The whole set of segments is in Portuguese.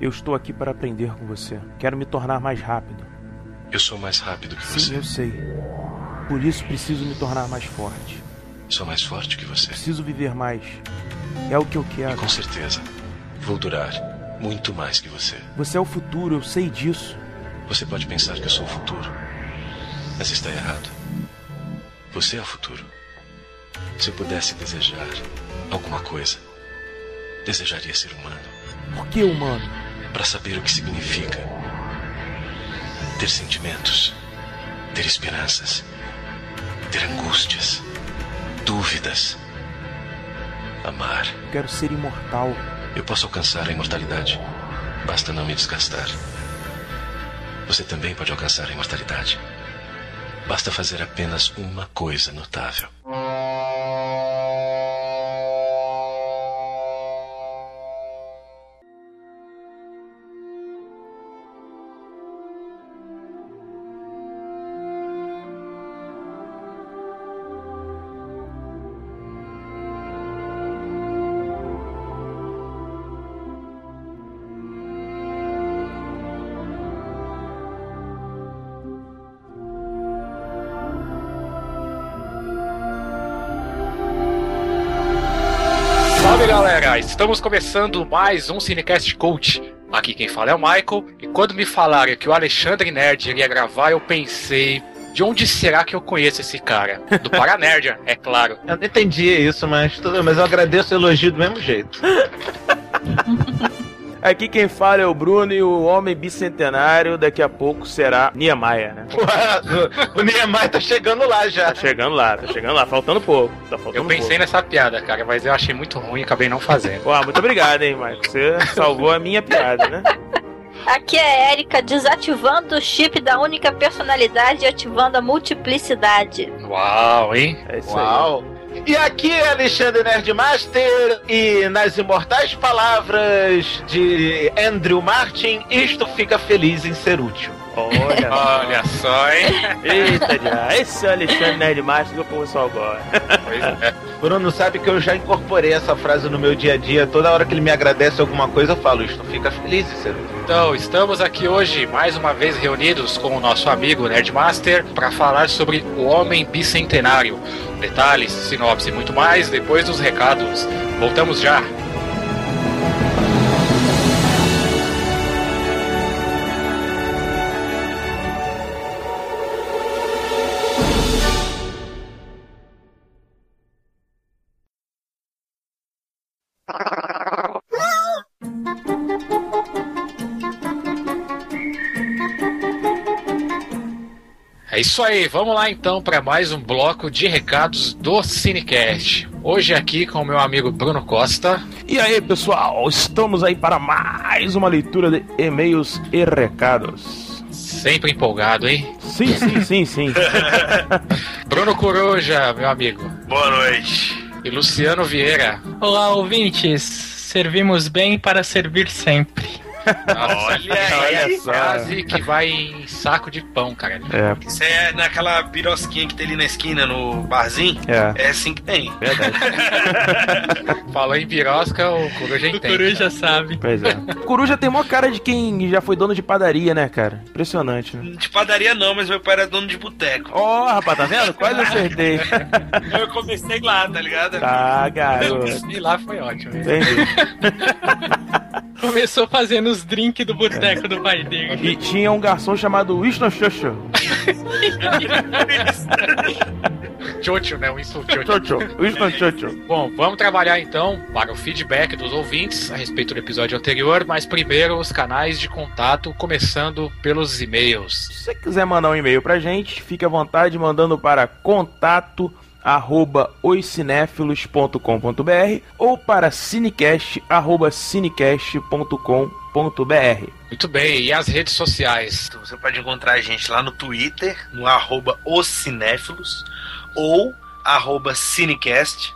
Eu estou aqui para aprender com você. Quero me tornar mais rápido. Eu sou mais rápido que Sim, você. eu sei. Por isso preciso me tornar mais forte. Sou mais forte que você. Preciso viver mais. É o que eu E quero. com certeza, vou durar muito mais que você. Você é o futuro, eu sei disso. Você pode pensar que eu sou o futuro, mas está errado. Você é o futuro. Se eu pudesse desejar alguma coisa, desejaria ser humano. Por que humano? Para saber o que significa ter sentimentos, ter esperanças, ter angústias, dúvidas, amar. Quero ser imortal. Eu posso alcançar a imortalidade. Basta não me desgastar. Você também pode alcançar a imortalidade. Basta fazer apenas uma coisa notável. Estamos começando mais um Cinecast Coach. Aqui quem fala é o Michael, e quando me falaram que o Alexandre Nerd iria gravar, eu pensei, de onde será que eu conheço esse cara? Do Paranerdia, é claro. Eu não entendi isso, mas tudo mas eu agradeço o elogio do mesmo jeito. Aqui quem fala é o Bruno e o homem bicentenário daqui a pouco será Niemeyer, né? o Niemeyer tá chegando lá já. Tá chegando lá, tá chegando lá, faltando pouco. Tá faltando Eu pensei pouco. nessa piada, cara, mas eu achei muito ruim e acabei não fazendo. Pô, muito obrigado, hein, Michael. Você salvou a minha piada, né? Aqui é a Erika desativando o chip da única personalidade e ativando a multiplicidade. Uau, hein? É isso Uau! E aqui é Alexandre Nerdmaster e nas imortais palavras de Andrew Martin, isto fica feliz em ser útil. Olha. Olha só, hein? Eita, já. Esse é o Alexandre Nerdmaster que o pessoal gosta. Pois é. Bruno sabe que eu já incorporei essa frase no meu dia a dia. Toda hora que ele me agradece alguma coisa, eu falo, isto fica feliz útil. Então, estamos aqui hoje, mais uma vez reunidos com o nosso amigo Nerdmaster para falar sobre o Homem Bicentenário. Detalhes, sinopse e muito mais depois dos recados. Voltamos já! É isso aí, vamos lá então para mais um bloco de recados do Cinecast. Hoje aqui com o meu amigo Bruno Costa. E aí, pessoal, estamos aí para mais uma leitura de e-mails e recados. Sempre empolgado, hein? Sim, sim, sim, sim. Bruno Coruja, meu amigo. Boa noite. E Luciano Vieira. Olá, ouvintes. Servimos bem para servir sempre. Nossa, Olha aí. frase que vai em saco de pão, cara. É, Isso é naquela birosquinha que tem ali na esquina, no barzinho. é, É assim que tem. verdade. Falou em birosca, o Coruja O entende. Coruja sabe. Pois é. Coruja tem mó cara de quem já foi dono de padaria, né, cara? Impressionante, né? De padaria não, mas meu pai era dono de boteco. Ó, rapaz, tá vendo? Quase acertei. Eu comecei lá, tá ligado? Tá, garoto. E lá foi ótimo. Entendi. Começou fazendo os drinks do boteco do pai dele. E tinha um garçom chamado Winston Churchill. Tchotcho, né? Um insulto. Churchill. Winston Churchill. Bom, vamos trabalhar então para o feedback dos ouvintes a respeito do episódio anterior, mas primeiro os canais de contato, começando pelos e-mails. Se você quiser mandar um e-mail pra gente, fique à vontade mandando para contato arroba oscinéfilos.com.br ou para cinecast arroba cinecast.com.br Muito bem, e as redes sociais? Então, Você pode encontrar a gente lá no Twitter, no arroba os cinéfilos, ou arroba cinecast,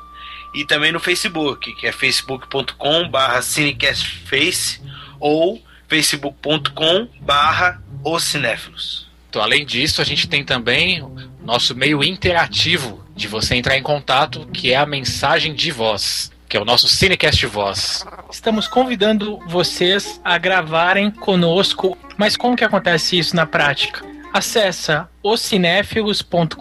e também no Facebook, que é facebook.com barra cinecastface, ou facebook.com barra os cinéfilos. Então, além disso, a gente tem também o nosso meio interativo de você entrar em contato, que é a mensagem de voz. Que é o nosso Cinecast Voz. Estamos convidando vocês a gravarem conosco, mas como que acontece isso na prática? Acesse ocinéfilos.com.br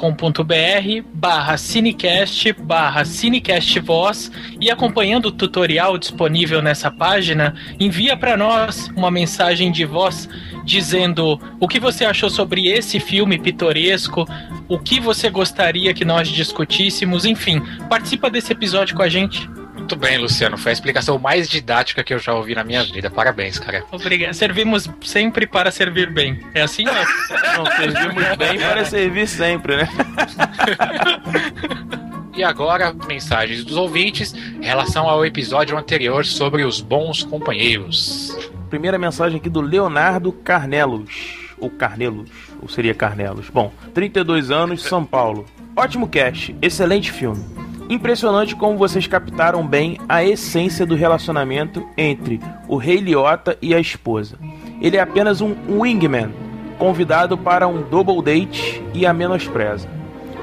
barra cinecast barra cinecast voz e acompanhando o tutorial disponível nessa página, envia para nós uma mensagem de voz dizendo o que você achou sobre esse filme pitoresco, o que você gostaria que nós discutíssemos, enfim, participa desse episódio com a gente. Muito bem, Luciano. Foi a explicação mais didática que eu já ouvi na minha vida. Parabéns, cara. Obrigado. Servimos sempre para servir bem. É assim, né? Não, servimos bem para servir sempre, né? E agora, mensagens dos ouvintes em relação ao episódio anterior sobre os bons companheiros. Primeira mensagem aqui do Leonardo Carnelos. Ou Carnelos, ou seria Carnelos. Bom, 32 anos, São Paulo. Ótimo cast, excelente filme. Impressionante como vocês captaram bem a essência do relacionamento entre o rei Liotta e a esposa. Ele é apenas um wingman, convidado para um double date e a menospreza.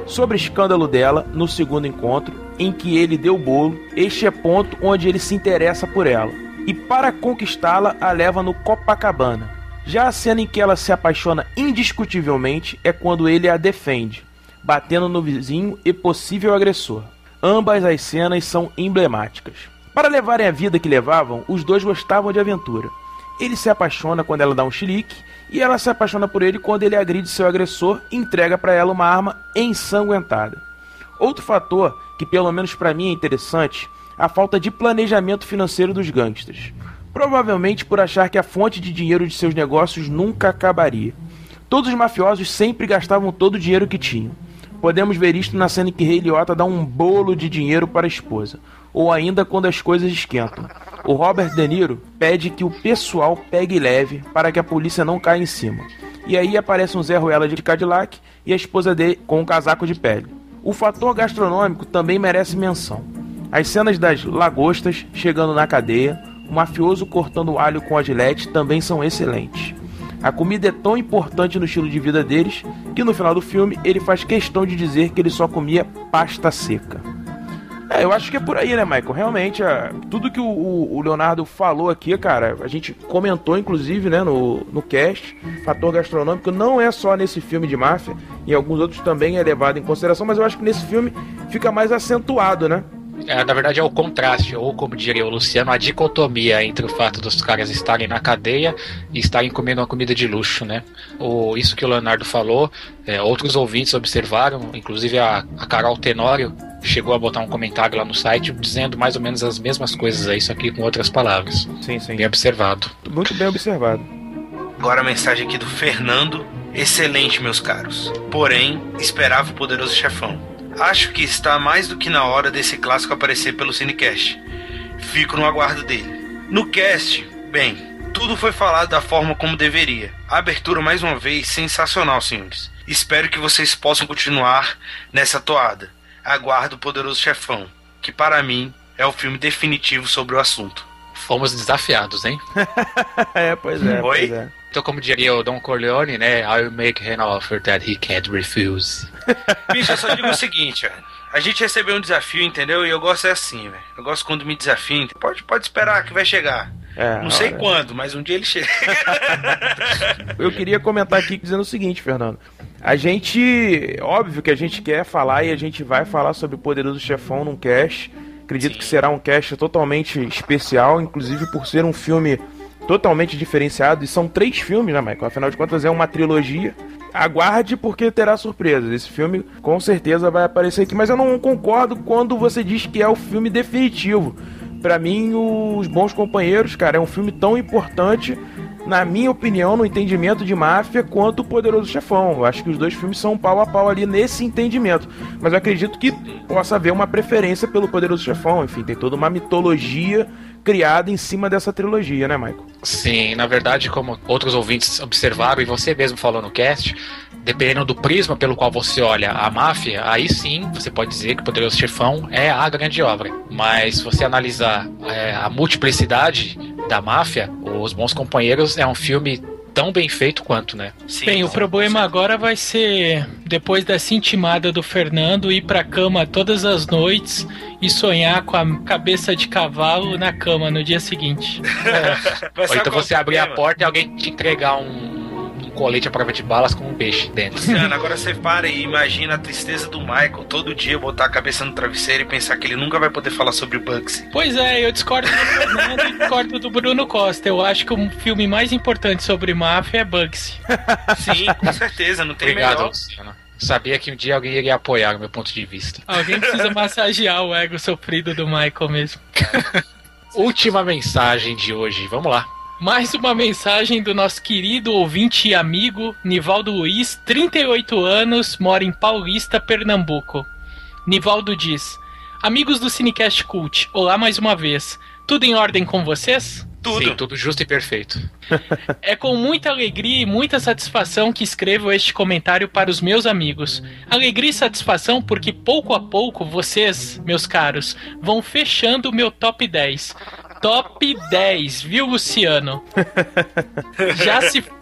Sobre o escândalo dela no segundo encontro, em que ele deu bolo, este é ponto onde ele se interessa por ela. E para conquistá-la, a leva no Copacabana. Já a cena em que ela se apaixona indiscutivelmente é quando ele a defende, batendo no vizinho e possível agressor. Ambas as cenas são emblemáticas. Para levarem a vida que levavam, os dois gostavam de aventura. Ele se apaixona quando ela dá um chilique e ela se apaixona por ele quando ele agride seu agressor e entrega para ela uma arma ensanguentada. Outro fator que pelo menos para mim é interessante, a falta de planejamento financeiro dos gangsters. Provavelmente por achar que a fonte de dinheiro de seus negócios nunca acabaria. Todos os mafiosos sempre gastavam todo o dinheiro que tinham. Podemos ver isto na cena em que Rei Liotta dá um bolo de dinheiro para a esposa, ou ainda quando as coisas esquentam. O Robert De Niro pede que o pessoal pegue leve para que a polícia não caia em cima. E aí aparece um Zé Ruela de Cadillac e a esposa dele com um casaco de pele. O fator gastronômico também merece menção. As cenas das lagostas chegando na cadeia, o mafioso cortando alho com a gilete também são excelentes. A comida é tão importante no estilo de vida deles que no final do filme ele faz questão de dizer que ele só comia pasta seca. É, eu acho que é por aí, né, Michael? Realmente, é, tudo que o, o, Leonardo falou aqui, cara, a gente comentou, inclusive, né, no, no cast, fator gastronômico não é só nesse filme de máfia, em alguns outros também é levado em consideração, mas eu acho que nesse filme fica mais acentuado, né? É, na verdade é o contraste, ou como diria o Luciano, a dicotomia entre o fato dos caras estarem na cadeia e estarem comendo uma comida de luxo, né? O, isso que o Leonardo falou, é, outros ouvintes observaram, inclusive a, a Carol Tenório chegou a botar um comentário lá no site dizendo mais ou menos as mesmas coisas, é isso aqui com outras palavras. Sim, sim. Bem observado. Muito bem observado. Agora a mensagem aqui do Fernando. Excelente, meus caros. Porém, esperava o poderoso chefão. Acho que está mais do que na hora desse clássico aparecer pelo Cinecast. Fico no aguardo dele. No cast, bem, tudo foi falado da forma como deveria. A abertura, mais uma vez, sensacional, senhores. Espero que vocês possam continuar nessa toada. Aguardo o Poderoso Chefão, que para mim é o filme definitivo sobre o assunto. Fomos desafiados, hein? é, pois é. Oi? Pois é. Então, como diria o Don Corleone, né? I'll make an offer that he can't refuse. Bicho, eu só digo o seguinte, velho. A gente recebeu um desafio, entendeu? E eu gosto é assim, velho. Eu gosto quando me desafiam. Pode, pode esperar que vai chegar. É, Não sei olha. quando, mas um dia ele chega. Eu queria comentar aqui dizendo o seguinte, Fernando. A gente, óbvio que a gente quer falar e a gente vai falar sobre o Poderoso Chefão num cast. Acredito que será um cast totalmente especial, inclusive por ser um filme totalmente diferenciado. E são três filmes, né, Michael? Afinal de contas, é uma trilogia. Aguarde porque terá surpresas. Esse filme com certeza vai aparecer aqui, mas eu não concordo quando você diz que é o filme definitivo. Pra mim, Os Bons Companheiros, cara, é um filme tão importante, na minha opinião, no entendimento de máfia, quanto o Poderoso Chefão. Eu acho que os dois filmes são pau a pau ali nesse entendimento. Mas eu acredito que possa haver uma preferência pelo Poderoso Chefão. Enfim, tem toda uma mitologia criada em cima dessa trilogia, né, Michael? Sim, na verdade, como outros ouvintes observaram e você mesmo falou no cast, dependendo do prisma pelo qual você olha a máfia, aí sim você pode dizer que Poderoso Chefão é a grande obra. Mas se você analisar é, a multiplicidade da máfia, Os Bons Companheiros é um filme tão bem feito quanto, né? Sim, Bem, o problema agora vai ser, depois dessa intimada do Fernando, ir pra cama todas as noites e sonhar com a cabeça de cavalo na cama no dia seguinte. Vai Ou então você o abrir a porta e alguém te entregar um colete à prova de balas com um peixe dentro. Luciano, agora você para e imagina a tristeza do Michael todo dia botar a cabeça no travesseiro e pensar que ele nunca vai poder falar sobre o Bugsy. Pois é, eu discordo do Fernando e discordo do Bruno Costa. Eu acho que o filme mais importante sobre máfia é Bugsy. Sim, com certeza, não tem Obrigado, melhor. Luciano. Sabia que um dia alguém iria apoiar o meu ponto de vista. Alguém precisa massagear o ego sofrido do Michael mesmo. Última mensagem de hoje, vamos lá. Mais uma mensagem do nosso querido ouvinte e amigo Nivaldo Luiz, 38 anos, mora em Paulista, Pernambuco. Nivaldo diz: Amigos do Cinecast Cult, olá mais uma vez. Tudo em ordem com vocês? Tudo. Sim, tudo justo e perfeito. É com muita alegria e muita satisfação que escrevo este comentário para os meus amigos. Alegria e satisfação porque pouco a pouco vocês, meus caros, vão fechando o meu top 10. Top 10, viu, Luciano? Já se.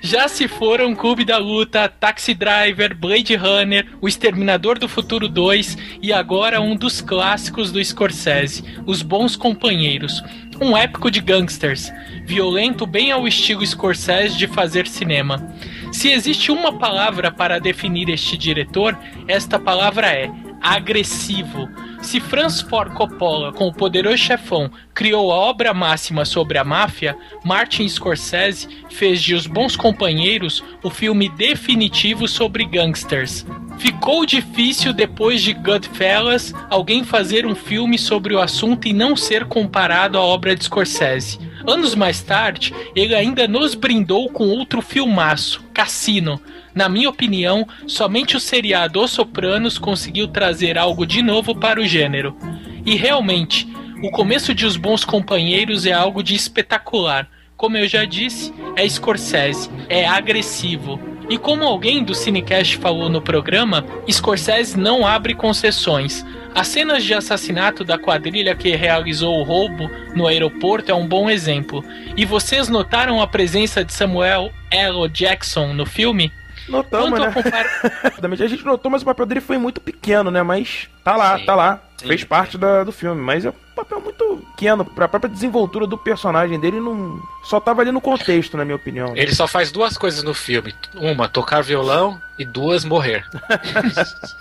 Já se foram Clube da Luta, Taxi Driver, Blade Runner, O Exterminador do Futuro 2 e agora um dos clássicos do Scorsese, Os Bons Companheiros. Um épico de gangsters, violento bem ao estilo Scorsese de fazer cinema. Se existe uma palavra para definir este diretor, esta palavra é agressivo. Se Francis Ford Coppola, com o poderoso chefão, criou a obra máxima sobre a máfia, Martin Scorsese fez de Os Bons Companheiros o filme definitivo sobre gangsters. Ficou difícil depois de Goodfellas alguém fazer um filme sobre o assunto e não ser comparado à obra de Scorsese. Anos mais tarde, ele ainda nos brindou com outro filmaço, Cassino. Na minha opinião, somente o seriado Os Sopranos conseguiu trazer algo de novo para o gênero. E realmente, o começo de Os Bons Companheiros é algo de espetacular. Como eu já disse, é Scorsese, é agressivo. E como alguém do Cinecast falou no programa, Scorsese não abre concessões. As cenas de assassinato da quadrilha que realizou o roubo no aeroporto é um bom exemplo. E vocês notaram a presença de Samuel L. Jackson no filme? Notamos, né? A gente notou, mas o papel dele foi muito pequeno, né? Mas tá lá, Sim. tá lá. Sim. Fez parte da- do filme. Mas é um papel muito pequeno. Pra própria desenvoltura do personagem dele, não. Só tava ali no contexto, na minha opinião. Ele só faz duas coisas no filme: uma, tocar violão, e duas, morrer.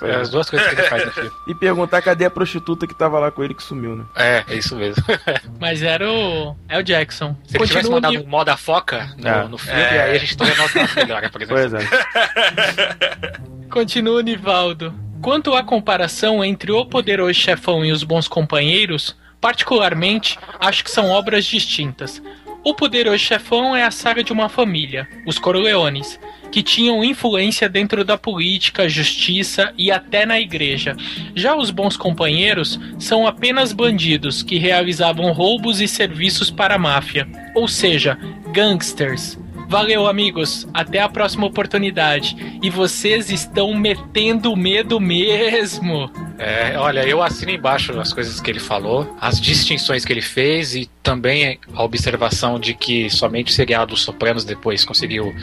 É as duas coisas que ele faz no filme. E perguntar cadê a prostituta que tava lá com ele que sumiu, né? É, é isso mesmo. Mas era o. É o Jackson. Se ele tivesse Continua mandado o um moda foca no, É. no filme, É. aí a gente teria notado melhor, por exemplo. Pois é. Continua Nivaldo. Quanto à comparação entre O Poderoso Chefão e Os Bons Companheiros, particularmente, acho que são obras distintas. O Poderoso Chefão é a saga de uma família, os Corleones, que tinham influência dentro da política, justiça e até na igreja. Já os Bons Companheiros são apenas bandidos que realizavam roubos e serviços para a máfia, ou seja, gangsters. Valeu, amigos. Até a próxima oportunidade. E vocês estão metendo medo mesmo. É, olha, eu assino embaixo as coisas que ele falou, as distinções que ele fez e também a observação de que somente o seriado Os Sopranos depois conseguiu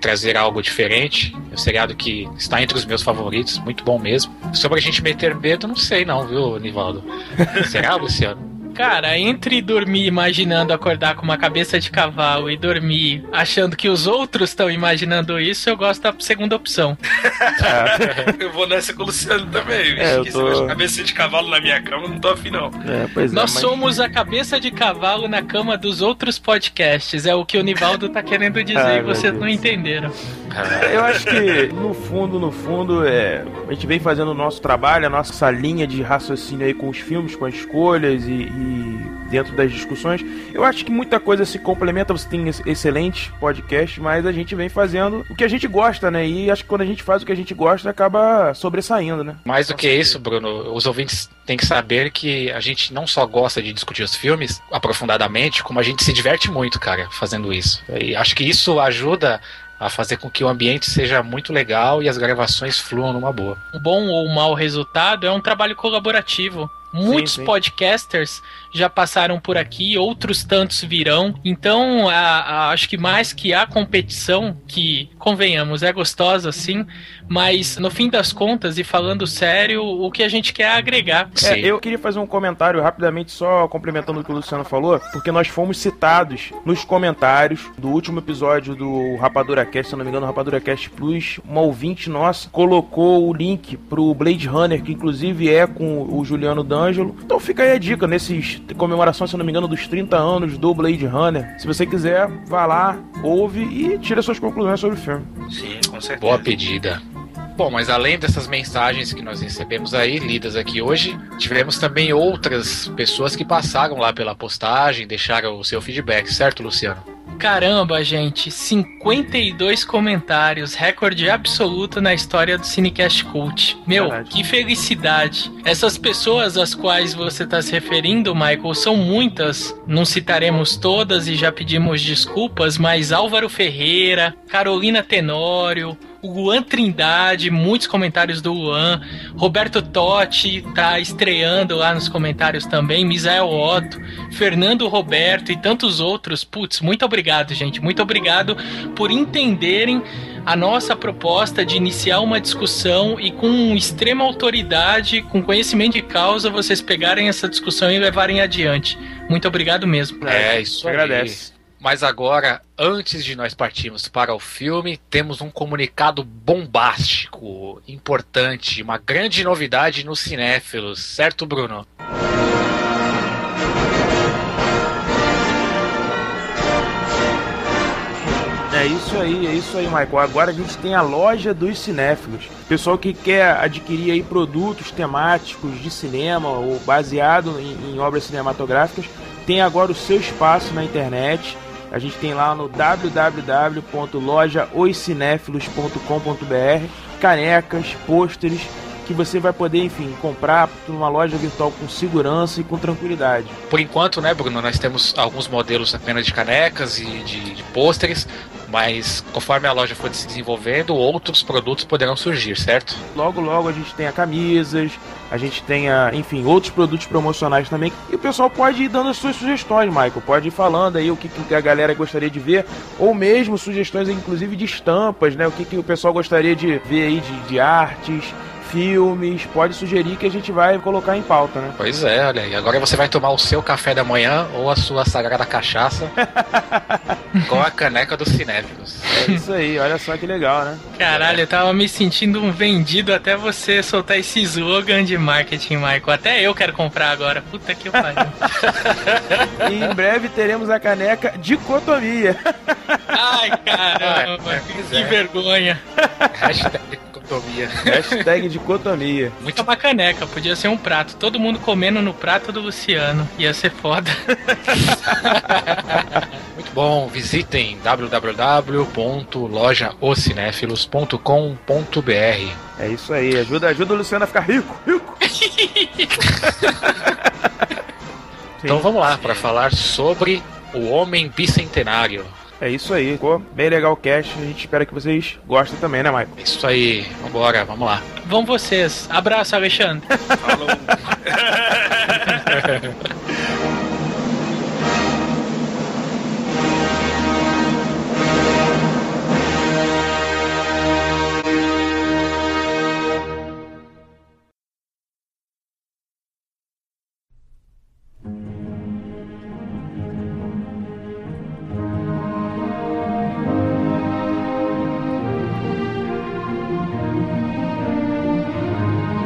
trazer algo diferente. É um seriado que está entre os meus favoritos, muito bom mesmo. Sobre a gente meter medo, não sei não, viu, Nivaldo? Será, Luciano? Cara, entre dormir imaginando acordar com uma cabeça de cavalo e dormir achando que os outros estão imaginando isso, eu gosto da segunda opção. Eu vou nessa com o Luciano também. É, eu tô- cabeça de cavalo na minha cama, não tô afim, não. É, pois Nós é. mas- somos a cabeça de cavalo na cama dos outros podcasts. É o que o Nivaldo tá querendo dizer Ai, e vocês não entenderam. Eu acho que, no fundo, no fundo, é, a gente vem fazendo o nosso trabalho, a nossa linha de raciocínio aí com os filmes, com as escolhas e, e dentro das discussões. Eu acho que muita coisa se complementa, você tem ex- excelentes podcasts, mas a gente vem fazendo o que a gente gosta, né? E acho que quando a gente faz o que a gente gosta, acaba sobressaindo, né? Mais do que isso, Bruno, os ouvintes têm que saber que a gente não só gosta de discutir os filmes aprofundadamente, como a gente se diverte muito, cara, fazendo isso. E acho que isso ajuda a fazer com que o ambiente seja muito legal e as gravações fluam numa boa. O bom ou mau resultado é um trabalho colaborativo. Muitos sim. podcasters já passaram por aqui, outros tantos virão. Então, a- a- acho que mais que a competição, que, convenhamos, é gostosa sim, mas no fim das contas, e falando sério, o que a gente quer é agregar. É, eu queria fazer um comentário rapidamente, só complementando o que o Luciano falou, porque nós fomos citados nos comentários do último episódio do Rapadura Cast, se não me engano, Rapadura Cast Plus. Uma ouvinte nossa colocou o link pro Blade Runner, que inclusive é com o Juliano D'Angelo. Então fica aí a dica, nesses comemoração, se não me engano, dos 30 anos do Blade Runner. Se você quiser, vá lá, ouve e tira suas conclusões sobre o filme. Sim, com certeza. Boa pedida. Bom, mas além dessas mensagens que nós recebemos aí, lidas aqui hoje, tivemos também outras pessoas que passaram lá pela postagem, deixaram o seu feedback, certo, Luciano? Caramba, gente, 52 comentários, recorde absoluto na história do Cinecast Cult. Meu, Verdade. que felicidade. Essas pessoas às quais você está se referindo, Michael, são muitas. Não citaremos todas e já pedimos desculpas, mas Álvaro Ferreira, Carolina Tenório, o Luan Trindade, muitos comentários do Luan. Roberto Totti tá estreando lá nos comentários também. Misael Otto, Fernando Roberto e tantos outros. Putz, muito obrigado, gente. Muito obrigado por entenderem a nossa proposta de iniciar uma discussão e com extrema autoridade, com conhecimento de causa, vocês pegarem essa discussão e levarem adiante. Muito obrigado mesmo. É, isso aí. Agradece. Mas agora, antes de nós partirmos para o filme, temos um comunicado bombástico, importante, uma grande novidade nos cinéfilos, certo, Bruno? É isso aí, é isso aí, Michael. Agora a gente tem a loja dos cinéfilos. Pessoal que quer adquirir aí produtos temáticos de cinema ou baseado em, em obras cinematográficas, tem agora o seu espaço na internet. A gente tem lá no www.lojaoscinéfilos.com.br canecas, pôsteres que você vai poder, enfim, comprar numa loja virtual com segurança e com tranquilidade. Por enquanto, né, Bruno, nós temos alguns modelos apenas de canecas e de, de pôsteres, mas conforme a loja for se desenvolvendo, outros produtos poderão surgir, certo? Logo, logo a gente tem camisas, a gente tem, enfim, outros produtos promocionais também. E o pessoal pode ir dando as suas sugestões, Michael. Pode ir falando aí o que, que a galera gostaria de ver, ou mesmo sugestões, inclusive, de estampas, né? O que, que o pessoal gostaria de ver aí de, de artes, filmes. Pode sugerir que a gente vai colocar em pauta, né? Pois é, olha aí. Agora você vai tomar o seu café da manhã ou a sua sagrada cachaça com a caneca dos cinéfilos. É isso aí, olha só que legal, né? Caralho, eu tava me sentindo um vendido até você soltar esse slogan de marketing, Michael. Até eu quero comprar agora. Puta que pariu. E em breve teremos a caneca dicotomia. Ai, caramba, É, pois que é. vergonha. Hashtag dicotomia. Hashtag dicotomia. Muito uma caneca, podia ser um prato. Todo mundo comendo no prato do Luciano. Ia ser foda. Muito bom, visitem www.lojaocinéfilos.com.br É isso aí, ajuda, ajuda o Luciano a ficar rico, rico. Então vamos lá para falar sobre o Homem Bicentenário. É isso aí, ficou bem legal o cast. A gente espera que vocês gostem também, né, Michael? É Isso aí, vambora, vamos lá. Vão vocês. Abraço, Alexandre. Falou.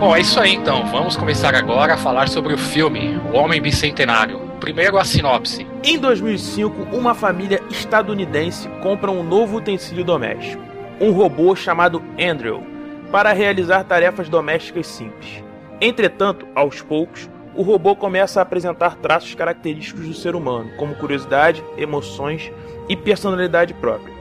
Bom, é isso aí então. Vamos começar agora a falar sobre o filme O Homem Bicentenário. Primeiro a sinopse. Em 2005, uma família estadunidense compra um novo utensílio doméstico, um robô chamado Andrew, para realizar tarefas domésticas simples. Entretanto, aos poucos, o robô começa a apresentar traços característicos do ser humano, como curiosidade, emoções e personalidade própria.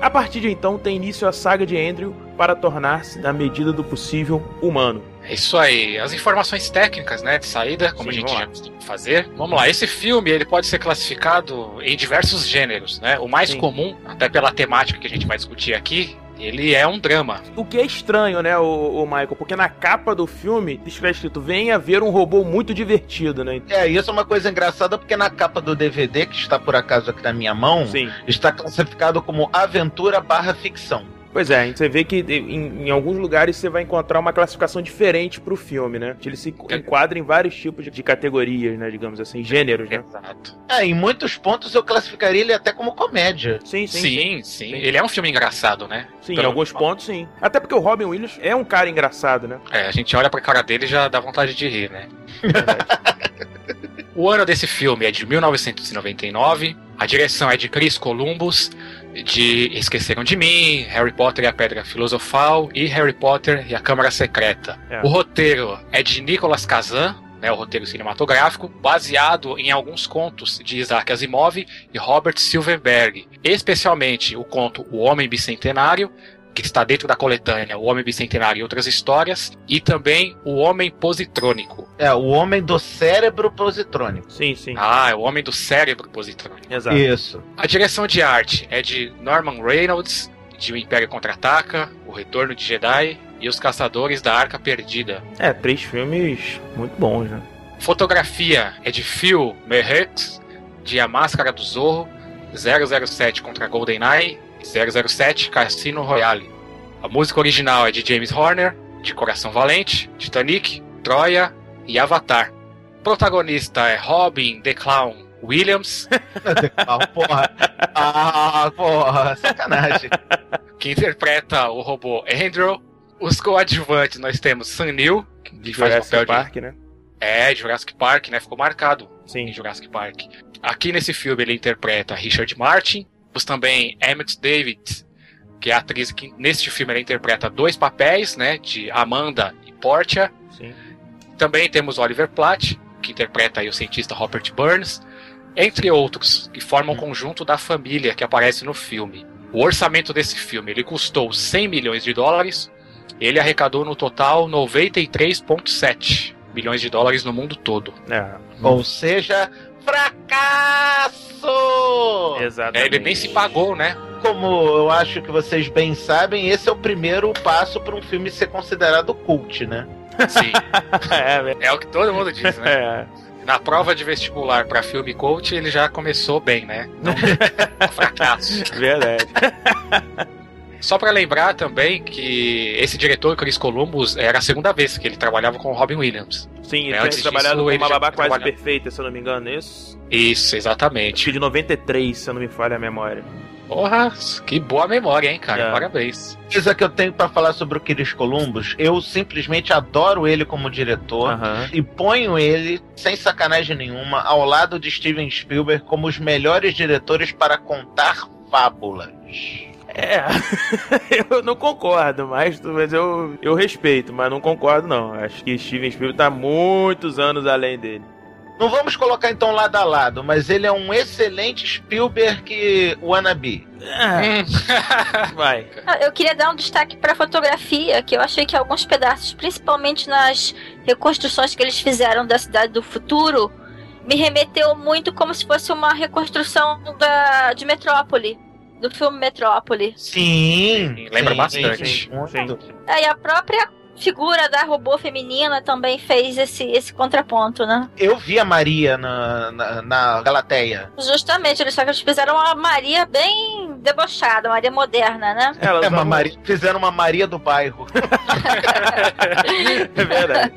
A partir de então, tem início a saga de Andrew para tornar-se, na medida do possível, humano. É isso aí. As informações técnicas, né, de saída, como Sim, a gente já costuma fazer. Vamos lá. Esse filme ele pode ser classificado em diversos gêneros, né? O mais Sim. comum, até pela temática que a gente vai discutir aqui, Ele é um drama. O que é estranho, né, o, Michael? Porque na capa do filme está escrito: venha ver um robô muito divertido, né? É, isso é uma coisa engraçada porque na capa do DVD, que está por acaso aqui na minha mão, Sim. está classificado como aventura barra ficção. Pois é, você vê que em, em, alguns lugares você vai encontrar uma classificação diferente pro filme, né? Ele se enquadra em vários tipos de, de categorias, né? Digamos assim, gêneros, né? Exato. É, em muitos pontos eu classificaria ele até como comédia. Sim, sim. Sim, sim. sim. Ele é um filme engraçado, né? Sim, em alguns pontos, sim. Até porque o Robin Williams é um cara engraçado, né? É, a gente olha pra cara dele e já dá vontade de rir, né? o ano desse filme é de 1999. A direção é de Chris Columbus de Esqueceram de Mim, Harry Potter e a Pedra Filosofal e Harry Potter e a Câmara Secreta. É. O roteiro é de Nicolas Kazan, né, o roteiro cinematográfico, baseado em alguns contos de Isaac Asimov e Robert Silverberg, especialmente o conto O Homem Bicentenário que está dentro da coletânea O Homem Bicentenário e Outras Histórias, e também O Homem Positrônico. É, o Homem do Cérebro Positrônico. Sim, sim. Ah, é o Homem do Cérebro Positrônico. Exato. Isso. A direção de arte é de Norman Reynolds, de O Império Contra-Ataca, O Retorno de Jedi e Os Caçadores da Arca Perdida. É, três filmes muito bons, né? Fotografia é de Phil Merhix, de A Máscara do Zorro, 007 contra GoldenEye 007 Cassino Royale. A música original é de James Horner, de Coração Valente, Titanic, Troia e Avatar. O protagonista é Robin The Clown Williams. The Clown, porra. Ah, porra, sacanagem. Que interpreta o robô Andrew. Os coadjuvantes nós temos Sam Neill, que faz Jurassic papel Park, de... né? É, Jurassic Park, né? Ficou marcado Sim. em Jurassic Park. Aqui nesse filme ele interpreta Richard Martin, temos também Emmett David, que é a atriz que neste filme ela interpreta dois papéis, né, de Amanda e Portia. Sim. Também temos Oliver Platt, que interpreta o cientista Robert Burns, entre outros, que formam o um conjunto da família que aparece no filme. O orçamento desse filme ele custou 100 milhões de dólares, ele arrecadou no total 93,7 milhões de dólares no mundo todo. É. Ou seja, fracasso! Exatamente. É, ele nem se pagou, né? Como eu acho que vocês bem sabem, esse é o primeiro passo para um filme ser considerado cult, né? Sim. é, é, o que todo mundo diz, né? É. Na prova de vestibular para filme cult, ele já começou bem, né? Não, fracasso. Verdade. Só para lembrar também que esse diretor, Chris Columbus, era a segunda vez que ele trabalhava com o Robin Williams. Sim, ele é, tinha trabalhado com uma babá quase perfeita, se eu não me engano, é isso? Isso, exatamente. Acho de 93, se eu não me falha a memória. Porra, que boa memória, hein, cara? É. Parabéns. Coisa que eu tenho para falar sobre o Chris Columbus, eu simplesmente adoro ele como diretor uhum. e ponho ele, sem sacanagem nenhuma, ao lado de Steven Spielberg como os melhores diretores para contar fábulas. É, eu não concordo, mas, mas eu, eu respeito, mas não concordo não. Acho que Steven Spielberg tá muitos anos além dele. Não vamos colocar então lado a lado, mas ele é um excelente Spielberg wannabe. É. Vai. Ah, eu queria dar um destaque para a fotografia, que eu achei que alguns pedaços, principalmente nas reconstruções que eles fizeram da cidade do futuro, me remeteu muito como se fosse uma reconstrução da, de Metrópole do filme Metrópole. Sim, lembra sim, bastante. Sim, sim. É, e a própria figura da robô feminina também fez esse, esse contraponto, né? Eu vi a Maria na, na, na Galateia. Justamente, eles só que eles fizeram uma Maria bem debochada, Maria moderna, né? é, uma Maria, fizeram uma Maria do bairro. é verdade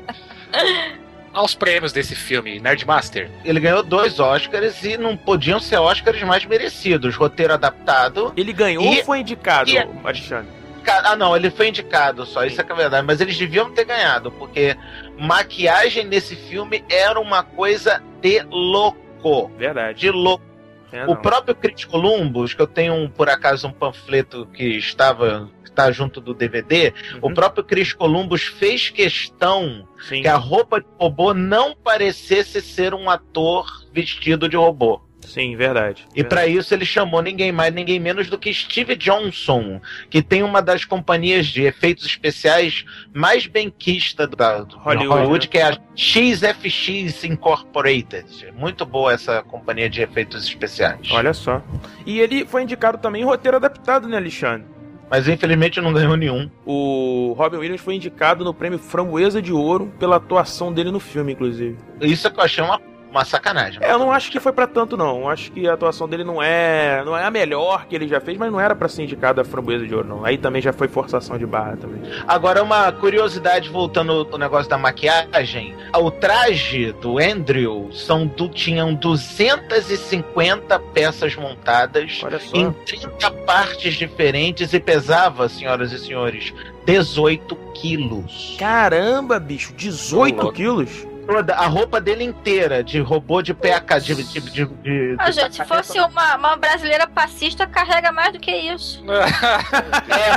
aos prêmios desse filme, Nerdmaster? Ele ganhou dois Oscars e não podiam ser Oscars mais merecidos. Roteiro adaptado. Ele ganhou e... ou foi indicado, e... Alexandre? Ah, não, ele foi indicado só, Sim. isso é que é verdade. Mas eles deviam ter ganhado, porque maquiagem nesse filme era uma coisa de louco. Verdade. De louco. É, o próprio Chris Columbus, que eu tenho um, por acaso um panfleto que estava está junto do DVD, uhum. o próprio Chris Columbus fez questão Sim. que a roupa de robô não parecesse ser um ator vestido de robô. Sim, verdade. E para isso ele chamou ninguém mais, ninguém menos do que Steve Johnson, que tem uma das companhias de efeitos especiais mais benquista da Hollywood, Hollywood né? que é a XFX Incorporated. Muito boa essa companhia de efeitos especiais. Olha só. E ele foi indicado também em roteiro adaptado, né, Alexandre? Mas infelizmente não ganhou nenhum. O Robin Williams foi indicado no prêmio Framboesa de Ouro pela atuação dele no filme, inclusive. Isso é que eu achei uma uma sacanagem. É, eu não acho que foi para tanto, não. Eu acho que a atuação dele não é não é a melhor que ele já fez, mas não era para ser indicado a framboesa de ouro, não. Aí também já foi forçação de barra também. Agora, uma curiosidade voltando ao negócio da maquiagem. O traje do Andrew são do, tinham 250 peças montadas em 30 partes diferentes e pesava, senhoras e senhores, 18 quilos. Caramba, bicho, 18 quilos? Toda, a roupa dele inteira, de robô de PK, de. de, de, de ah, gente, se fosse uma, uma brasileira passista, carrega mais do que isso. é,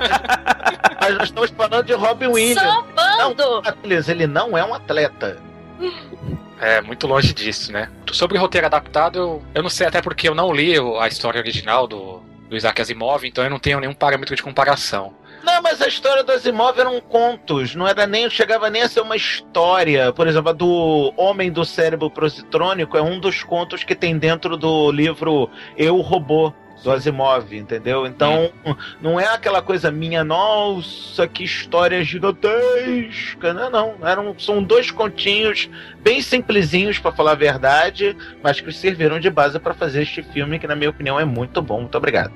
mas nós estamos falando de Robin Williams. Sambando! Não, ele não é um atleta. É, muito longe disso, né? Sobre roteiro adaptado, eu, eu não sei até porque eu não li a história original do, do Isaac Asimov, então eu não tenho nenhum parâmetro de comparação. Não, mas a história do Asimov eram contos, não era nem, chegava nem a ser uma história. Por exemplo, a do Homem do Cérebro Positrônico é um dos contos que tem dentro do livro Eu Robô, do Asimov, entendeu? Então, hum. não é aquela coisa minha, nossa, que história gigantesca. Não, não. Eram, são dois continhos bem simplesinhos, para falar a verdade, mas que serviram de base para fazer este filme, que, na minha opinião, é muito bom. Muito obrigado.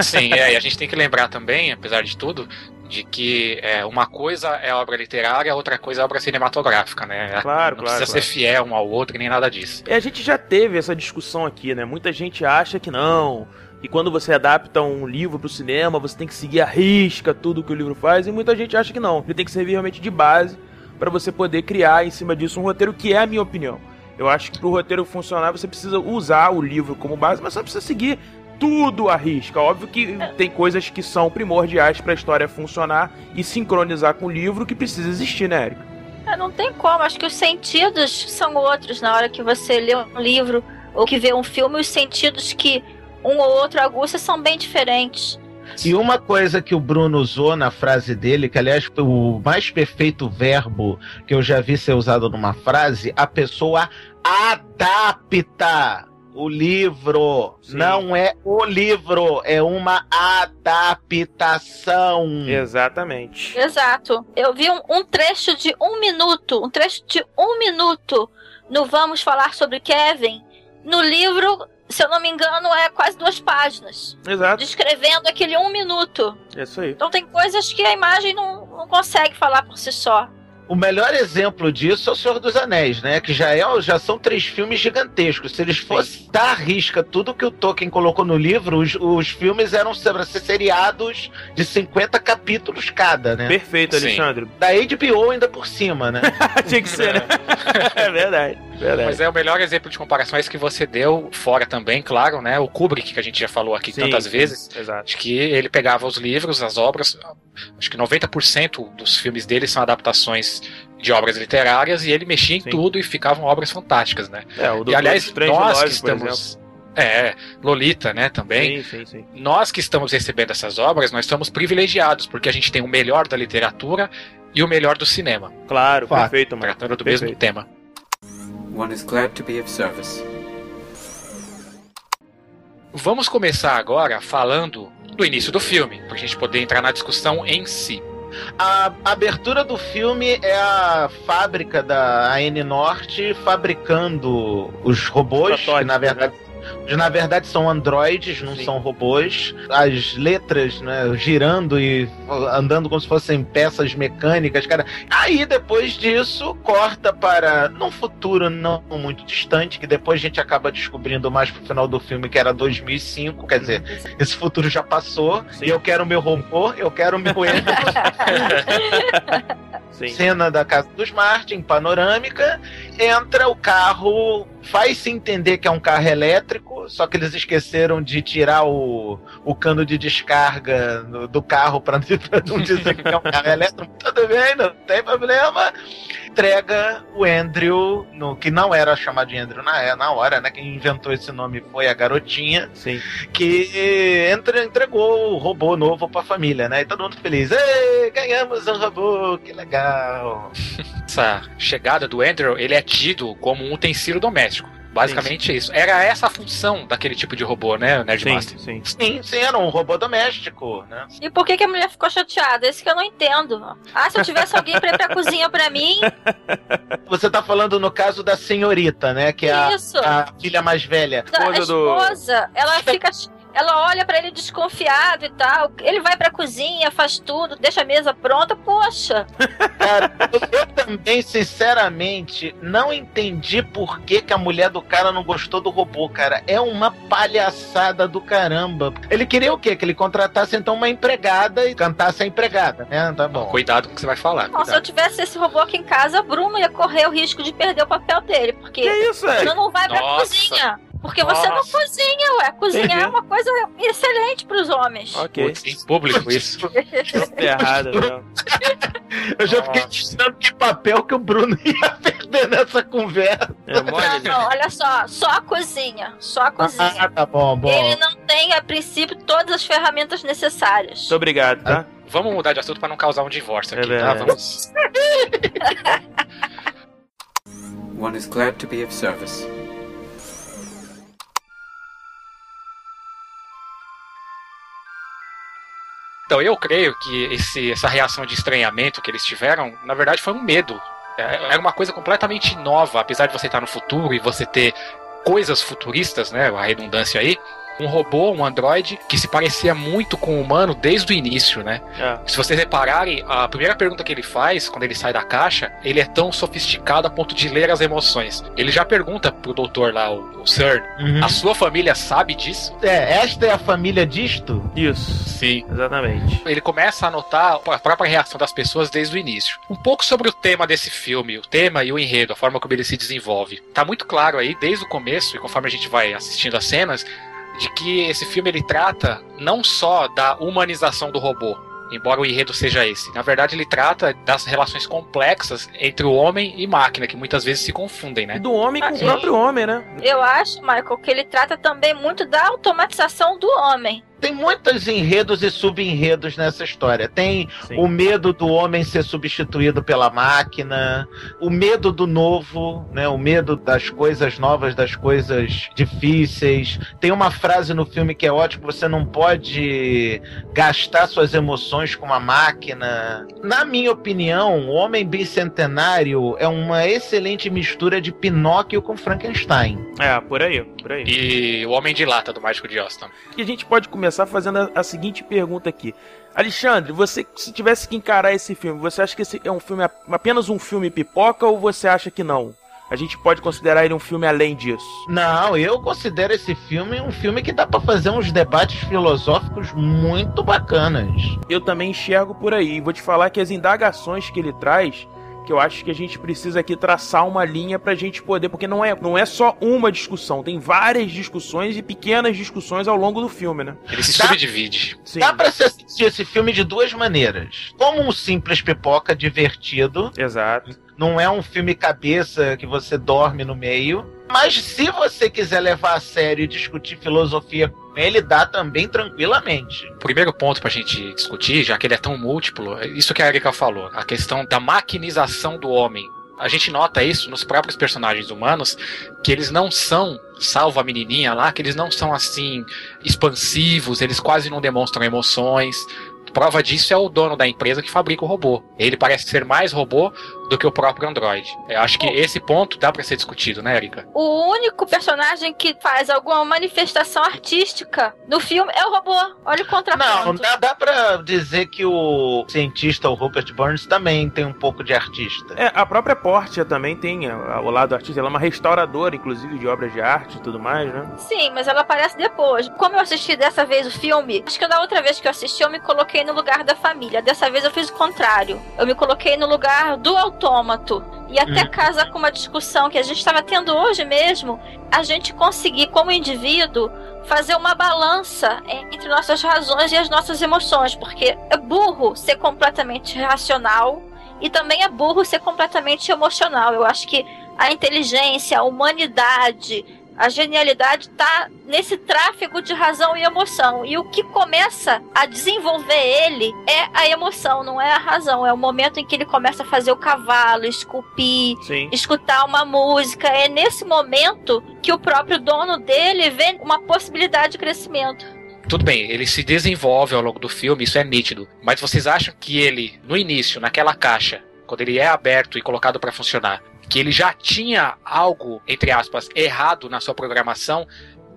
Sim, é, e a gente tem que lembrar também, apesar de tudo, de que é, uma coisa é obra literária, outra coisa é obra cinematográfica, né? Claro, Não claro. precisa claro. ser fiel um ao outro, nem nada disso. E a gente já teve essa discussão aqui, né? Muita gente acha que não. E quando você adapta um livro para o cinema, você tem que seguir a risca tudo que o livro faz, e muita gente acha que não. Ele tem que servir realmente de base para você poder criar em cima disso um roteiro, que é a minha opinião. Eu acho que para o roteiro funcionar, você precisa usar o livro como base, mas você precisa seguir tudo à risca. Óbvio que tem coisas que são primordiais para a história funcionar e sincronizar com o livro que precisa existir, né, Erika? É, não tem como. Acho que os sentidos são outros na hora que você lê um livro ou que vê um filme. Os sentidos que um ou outro aguça são bem diferentes. E uma coisa que o Bruno usou na frase dele, que aliás foi o mais perfeito verbo que eu já vi ser usado numa frase, a pessoa adapta o livro. Sim. Não é o livro, é uma adaptação. Exatamente. Exato. Eu vi um, um, trecho de um minuto, um trecho de um minuto no Vamos Falar sobre Kevin. No livro, se eu não me engano, é quase duas páginas. Exato. Descrevendo aquele um minuto. Isso aí. Então tem coisas que a imagem não, não consegue falar por si só. O melhor exemplo disso é o Senhor dos Anéis, né? Que já, é, já são três filmes gigantescos. Se eles fossem dar à risca tudo que o Tolkien colocou no livro, os, os filmes eram ser seriados de 50 capítulos cada, né? Perfeito, Alexandre. Sim. Da HBO ainda por cima, né? Tinha que ser, né? é verdade. Verdade. Mas é o melhor exemplo de comparação esse que você deu, fora também, claro, né? O Kubrick, que a gente já falou aqui sim, tantas sim, vezes. Exato. De que ele pegava os livros, as obras, acho que 90% dos filmes dele são adaptações de obras literárias e ele mexia em sim. tudo e ficavam obras fantásticas, né? É, o e aliás, nós que estamos. É, Lolita, né, também. Sim, sim, sim. Nós que estamos recebendo essas obras, nós estamos privilegiados, porque a gente tem o melhor da literatura e o melhor do cinema. Claro, Fato. perfeito, mano. Tratando do perfeito. mesmo tema. One is glad to be of service. Vamos começar agora falando do início do filme, para a gente poder entrar na discussão em si. A abertura do filme é a fábrica da AN Norte fabricando os robôs, que na verdade na verdade são androides, não Sim. são robôs. As letras, né, girando e andando como se fossem peças mecânicas, cara. Aí depois disso corta para num futuro não muito distante, que depois a gente acaba descobrindo mais pro final do filme que era 2005, quer dizer, esse futuro já passou Sim. e eu quero meu robô, eu quero meu Sim. Cena da casa dos Martin, panorâmica, entra o carro, faz-se entender que é um carro elétrico, só que eles esqueceram de tirar o, o cano de descarga do, do carro para não dizer que é um carro elétrico. Tudo bem, não tem problema. Entrega o Andrew, no, que não era chamado de Andrew na, na hora, né? Quem inventou esse nome foi a garotinha. Sim. Que entra, entregou o robô novo pra família, né? E todo mundo feliz. Ei, ganhamos um robô, que legal. Essa chegada do Andrew, ele é tido como um utensílio doméstico. Basicamente sim. isso. Era essa a função daquele tipo de robô, né, Nerdmaster? Sim, sim. Sim, sim, era um robô doméstico, né? E por que, que a mulher ficou chateada? Esse que eu não entendo. Ah, se eu tivesse alguém pra ir pra cozinha pra mim. Você tá falando no caso da senhorita, né? Que é a, a, filha mais velha. A esposa, ela fica ela olha para ele desconfiado e tal. Ele vai pra cozinha, faz tudo, deixa a mesa pronta. Poxa! Cara, eu também, sinceramente, não entendi por que, que a mulher do cara não gostou do robô, cara. É uma palhaçada do caramba. Ele queria o quê? Que ele contratasse então uma empregada e cantasse a empregada, né? Tá bom. Cuidado com o que você vai falar. Não, se eu tivesse esse robô aqui em casa, Bruno ia correr o risco de perder o papel dele. Porque que isso, Bruno não vai pra Nossa. cozinha. Porque Nossa. você não cozinha, ué. Cozinhar é uma coisa excelente pros homens. Ok. Putz, em público isso. errado, não. Eu já fiquei pensando que papel que o Bruno ia perder nessa conversa. É não, não, olha só, só a cozinha. Só a cozinha. Ah, tá bom, bom. Ele não tem, a princípio, todas as ferramentas necessárias. Muito obrigado, tá? Vamos mudar de assunto para não causar um divórcio aqui, é tá? Vamos. One is glad to be of service. Então, eu creio que esse, essa reação de estranhamento que eles tiveram, na verdade, foi um medo. É, era uma coisa completamente nova, apesar de você estar no futuro e você ter coisas futuristas, né? A redundância aí um robô, um androide, que se parecia muito com o humano desde o início, né? É. Se vocês repararem, a primeira pergunta que ele faz, quando ele sai da caixa, ele é tão sofisticado a ponto de ler as emoções. Ele já pergunta pro doutor lá, o, o Sir, uhum. a sua família sabe disso? É, esta é a família disto? Isso. Sim. Exatamente. Ele começa a notar a própria reação das pessoas desde o início. Um pouco sobre o tema desse filme, o tema e o enredo, a forma como ele se desenvolve. Tá muito claro aí, desde o começo, e conforme a gente vai assistindo as cenas, de que esse filme ele trata não só da humanização do robô, embora o enredo seja esse. Na verdade, ele trata das relações complexas entre o homem e máquina, que muitas vezes se confundem, né? Do homem com o próprio homem, né? Eu acho, Michael, que ele trata também muito da automatização do homem tem muitos enredos e subenredos nessa história. Tem Sim. o medo do homem ser substituído pela máquina, o medo do novo, né? O medo das coisas novas, das coisas difíceis. Tem uma frase no filme que é ótima: você não pode gastar suas emoções com uma máquina. Na minha opinião, o Homem Bicentenário é uma excelente mistura de Pinóquio com Frankenstein. É, por aí, por aí. E o Homem de Lata do Mágico de Austin. E a gente pode começar começar fazendo a, a, seguinte pergunta aqui. Alexandre, você se tivesse que encarar esse filme, você acha que esse é um filme apenas um filme pipoca ou você acha que não? A gente pode considerar ele um filme além disso? Não, eu considero esse filme um filme que dá para fazer uns debates filosóficos muito bacanas. Eu também enxergo por aí. Vou te falar que as indagações que ele traz que eu acho que a gente precisa aqui traçar uma linha pra gente poder, porque não é, não é só uma discussão, tem várias discussões e pequenas discussões ao longo do filme, né? Ele se dá, subdivide. Sim. Dá pra se assistir esse filme de duas maneiras. Como um simples pipoca divertido. Exato. Não é um filme cabeça que você dorme no meio. Mas se você quiser levar a sério e discutir filosofia com ele, dá também tranquilamente. O primeiro ponto pra gente discutir, já que ele é tão múltiplo, é isso que a Erika falou, a questão da maquinização do homem. A gente nota isso nos próprios personagens humanos, que eles não são, salvo a menininha lá, que eles não são assim expansivos, eles quase não demonstram emoções. Prova disso é o dono da empresa que fabrica o robô. Ele parece ser mais robô do que o próprio Android. Eu acho que esse ponto dá para ser discutido, né, Erika? O único personagem que faz alguma manifestação artística no filme é o robô. Olha o contraponto. Não, dá, dá pra dizer que o cientista, o Rupert Burns, também tem um pouco de artista. É, a própria Portia também tem o lado artista. Ela é uma restauradora, inclusive, de obras de arte e tudo mais, né? Sim, mas ela aparece depois. Como eu assisti dessa vez o filme, acho que da outra vez que eu assisti, eu me coloquei no lugar da família. Dessa vez eu fiz o contrário. Eu me coloquei no lugar do autômato. E até hum. casa com uma discussão que a gente estava tendo hoje mesmo, a gente conseguir, como indivíduo, fazer uma balança entre nossas razões e as nossas emoções, porque é burro ser completamente racional e também é burro ser completamente emocional. Eu acho que a inteligência, a humanidade, A genialidade tá nesse tráfego de razão e emoção. E o que começa a desenvolver ele é a emoção, não é a razão. É o momento em que ele começa a fazer o cavalo, esculpir, Sim. escutar uma música. É nesse momento que o próprio dono dele vê uma possibilidade de crescimento. Tudo bem, ele se desenvolve ao longo do filme, isso é nítido. Mas vocês acham que ele, no início, naquela caixa, quando ele é aberto e colocado para funcionar, que ele já tinha algo, entre aspas, errado na sua programação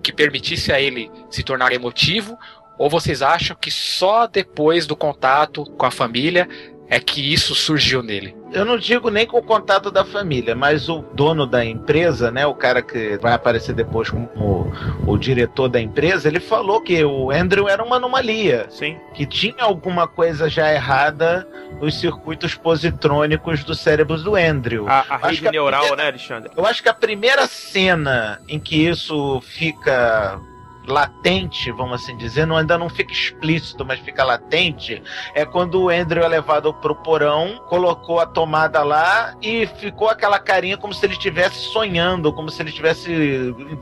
que permitisse a ele se tornar emotivo? Ou vocês acham que só depois do contato com a família é que isso surgiu nele? Eu não digo nem com o contato da família, mas o dono da empresa, né, o cara que vai aparecer depois como o, o diretor da empresa, ele falou que o Andrew era uma anomalia. Sim. Que tinha alguma coisa já errada nos circuitos positrônicos do cérebro do Andrew. A, a Acho rede que a neural, primeira- né, Alexandre? Eu acho que a primeira cena em que isso fica latente, vamos assim dizer, não, ainda não fica explícito, mas fica latente, é quando o Andrew é levado pro porão, colocou a tomada lá e ficou aquela carinha como se ele estivesse sonhando, como se ele estivesse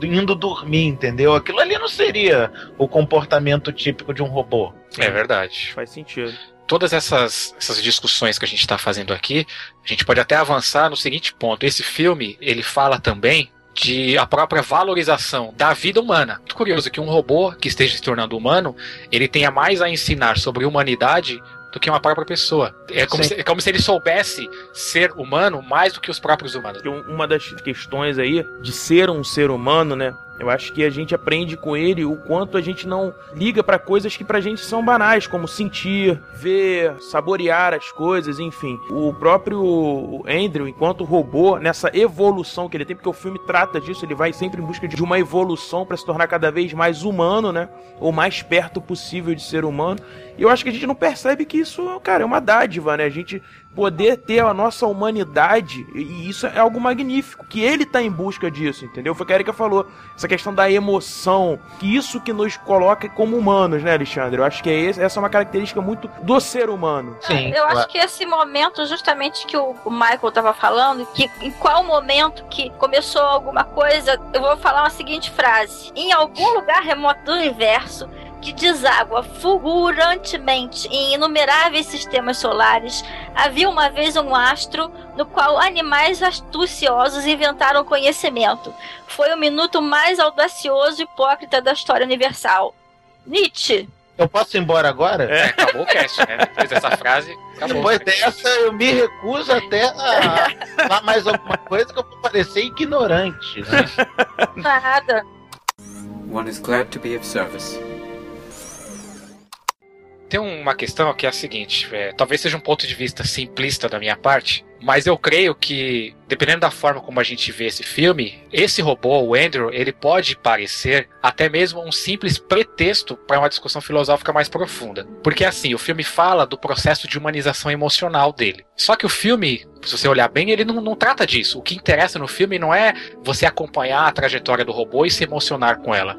indo dormir, entendeu? Aquilo ali não seria o comportamento típico de um robô. É verdade. Faz sentido. Todas essas, essas discussões que a gente está fazendo aqui, a gente pode até avançar no seguinte ponto. Esse filme, ele fala também de a própria valorização da vida humana. Muito curioso que um robô que esteja se tornando humano, ele tenha mais a ensinar sobre humanidade do que uma própria pessoa. É como, se, é como se ele soubesse ser humano mais do que os próprios humanos. Um- uma das questões aí de ser um ser humano, né? Eu acho que a gente aprende com ele o quanto a gente não liga pra coisas que pra gente são banais, como sentir, ver, saborear as coisas, enfim. O próprio Andrew, enquanto robô, nessa evolução que ele tem, porque o filme trata disso, ele vai sempre em busca de uma evolução pra se tornar cada vez mais humano, né? Ou mais perto possível de ser humano. E eu acho que a gente não percebe que isso, cara, é uma dádiva, né? A gente poder ter a nossa humanidade, e isso é algo magnífico, que ele tá em busca disso, entendeu? Foi o que a Erika falou, essa questão da emoção, que isso que nos coloca como humanos, né, Alexandre? Eu acho que é esse- essa é uma característica muito do ser humano. Sim. Eu acho que esse momento, justamente que o Michael tava falando, que em qual momento que começou alguma coisa, eu vou falar uma seguinte frase: em algum lugar remoto do universo que deságua fulgurantemente em inumeráveis sistemas solares, havia uma vez um astro no qual animais astuciosos inventaram conhecimento. Foi o minuto mais audacioso e hipócrita da história universal. Nietzsche. Eu posso ir embora agora? É, acabou o cast, né? Depois dessa frase, acabou. Depois dessa, eu me recuso até a falar mais alguma coisa que eu vou parecer ignorante. Né? Nada. One is glad to be of service. Tem uma questão que é a seguinte, é, talvez seja um ponto de vista simplista da minha parte, mas eu creio que, dependendo da forma como a gente vê esse filme, esse robô, o Andrew, ele pode parecer até mesmo um simples pretexto para uma discussão filosófica mais profunda. Porque assim, o filme fala do processo de humanização emocional dele. Só que o filme, se você olhar bem, ele não, não trata disso. O que interessa no filme não é você acompanhar a trajetória do robô e se emocionar com ela.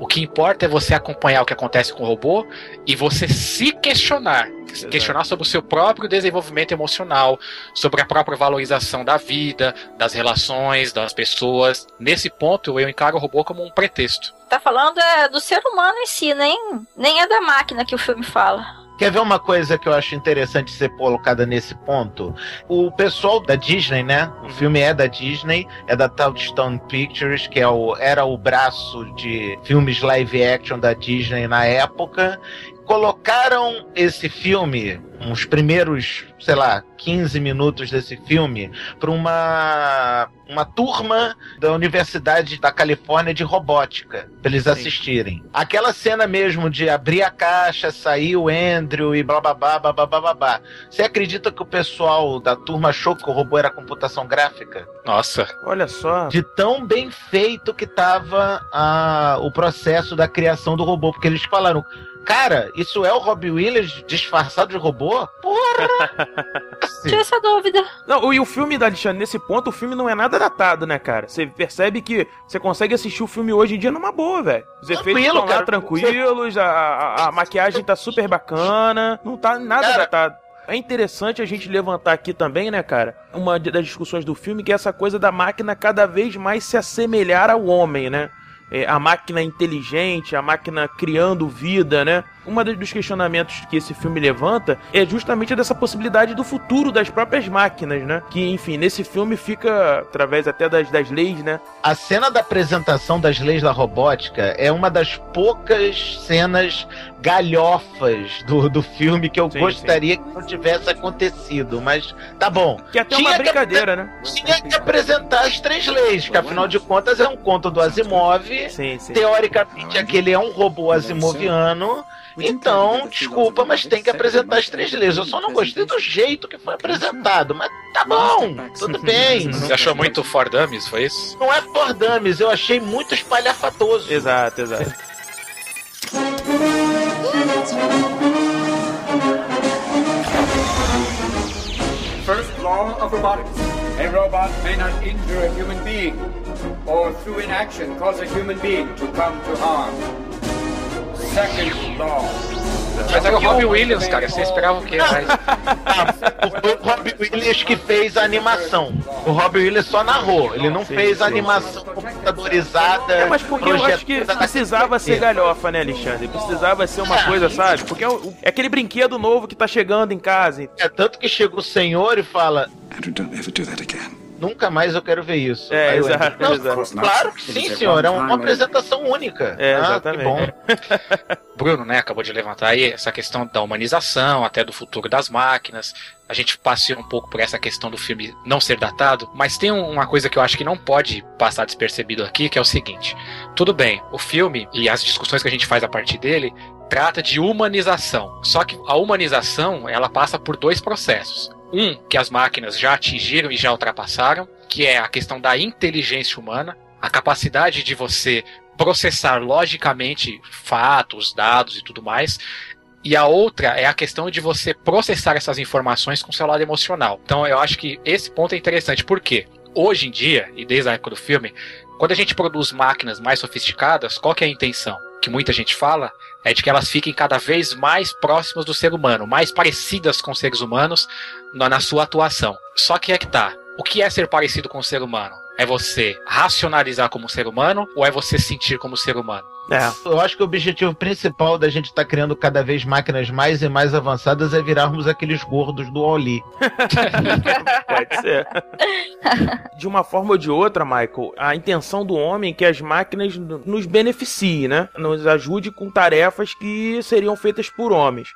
O que importa é você acompanhar o que acontece com o robô e você se questionar. Exato. Questionar sobre o seu próprio desenvolvimento emocional, sobre a própria valorização da vida, das relações, das pessoas. Nesse ponto, eu encaro o robô como um pretexto. Tá falando é do ser humano em si, nem, nem é da máquina que o filme fala. Quer ver uma coisa que eu acho interessante ser colocada nesse ponto? O pessoal da Disney, né? O filme é da Disney, é da Touchstone Pictures, que é o, era o braço de filmes live action da Disney na época. Colocaram esse filme, uns primeiros, sei lá, 15 minutos desse filme, para uma, uma turma da Universidade da Califórnia de Robótica, pra eles assistirem. Aquela cena mesmo de abrir a caixa, sair o Andrew e blá blá blá blá blá blá blá. Você acredita que o pessoal da turma achou que o robô era computação gráfica? Nossa, Olha só. De tão bem feito que tava a, o processo da criação do robô, porque eles falaram. Cara, isso é o Robbie Williams disfarçado de robô? Porra! Tinha essa dúvida. Não, e o filme da Alexandre, nesse ponto, o filme não é nada datado, né, cara? Você percebe que você consegue assistir o filme hoje em dia numa boa, velho. Os efeitos Tranquilo, estão lá cara. tranquilos, a, a- a maquiagem tá super bacana, não tá nada Cara, datado. É interessante a gente levantar aqui também, né, cara, uma das discussões do filme que é essa coisa da máquina cada vez mais se assemelhar ao homem, né? É, a máquina inteligente, a máquina criando vida, né? um dos questionamentos que esse filme levanta é justamente dessa possibilidade do futuro das próprias máquinas, né? Que, enfim, nesse filme fica, através até das, das leis, né? A cena da apresentação das leis da robótica é uma das poucas cenas galhofas do, do filme que eu sim, gostaria sim. que não tivesse acontecido, mas tá bom. Que é até tinha uma brincadeira, que, né? Tinha que apresentar as três leis, que afinal de contas é um conto do Asimov. Sim, Teoricamente, aquele é um robô asimoviano. Então, desculpa, mas tem que apresentar as três leis. Eu só não gostei do jeito que foi apresentado, mas tá bom, tudo bem. Você achou muito For Dummies, foi isso? Não é For Dummies, eu achei muito espalhafatoso. Exato, exato. First law of robotics. A robot may not injure a human being, or through inaction cause a human being to come to harm. Mas era o Robbie Williams, cara. Você esperava o quê mais? Foi o Robbie Williams que fez a animação. O Robbie Williams só narrou. Ele não sim, fez a animação computadorizada. É, mas porque eu acho que precisava ser galhofa, né, Alexandre? Precisava ser uma é. coisa, sabe? Porque é, é, aquele brinquedo novo que tá chegando em casa. É tanto que chega o senhor e fala. Andrew, don't ever do that again. Nunca mais eu quero ver isso. É, exato, não, exato. Claro que sim, senhor. É uma apresentação única. É, ah, exatamente. bom. Bruno, né, acabou de levantar aí essa questão da humanização, até do futuro das máquinas. A gente passeou um pouco por essa questão do filme não ser datado, mas tem uma coisa que eu acho que não pode passar despercebido aqui, que é o seguinte: tudo bem, o filme e as discussões que a gente faz a partir dele trata de humanização. Só que a humanização, ela passa por dois processos. Um, que as máquinas já atingiram e já ultrapassaram, que é a questão da inteligência humana, a capacidade de você processar logicamente fatos, dados e tudo mais. E a outra é a questão de você processar essas informações com seu lado emocional. Então eu acho que esse ponto é interessante, porque hoje em dia, e desde a época do filme, quando a gente produz máquinas mais sofisticadas, qual que é a intenção? Que muita gente fala é de que elas fiquem cada vez mais próximas do ser humano, mais parecidas com seres humanos na, na sua atuação. Só que é que tá. O que é ser parecido com o ser humano? É você racionalizar como ser humano ou é você sentir como ser humano? É. Eu acho que o objetivo principal da gente estar tá criando cada vez máquinas mais e mais avançadas é virarmos aqueles gordos do Oli. Pode ser. De uma forma ou de outra, Michael, a intenção do homem é que as máquinas nos beneficiem, né? Nos ajude com tarefas que seriam feitas por homens.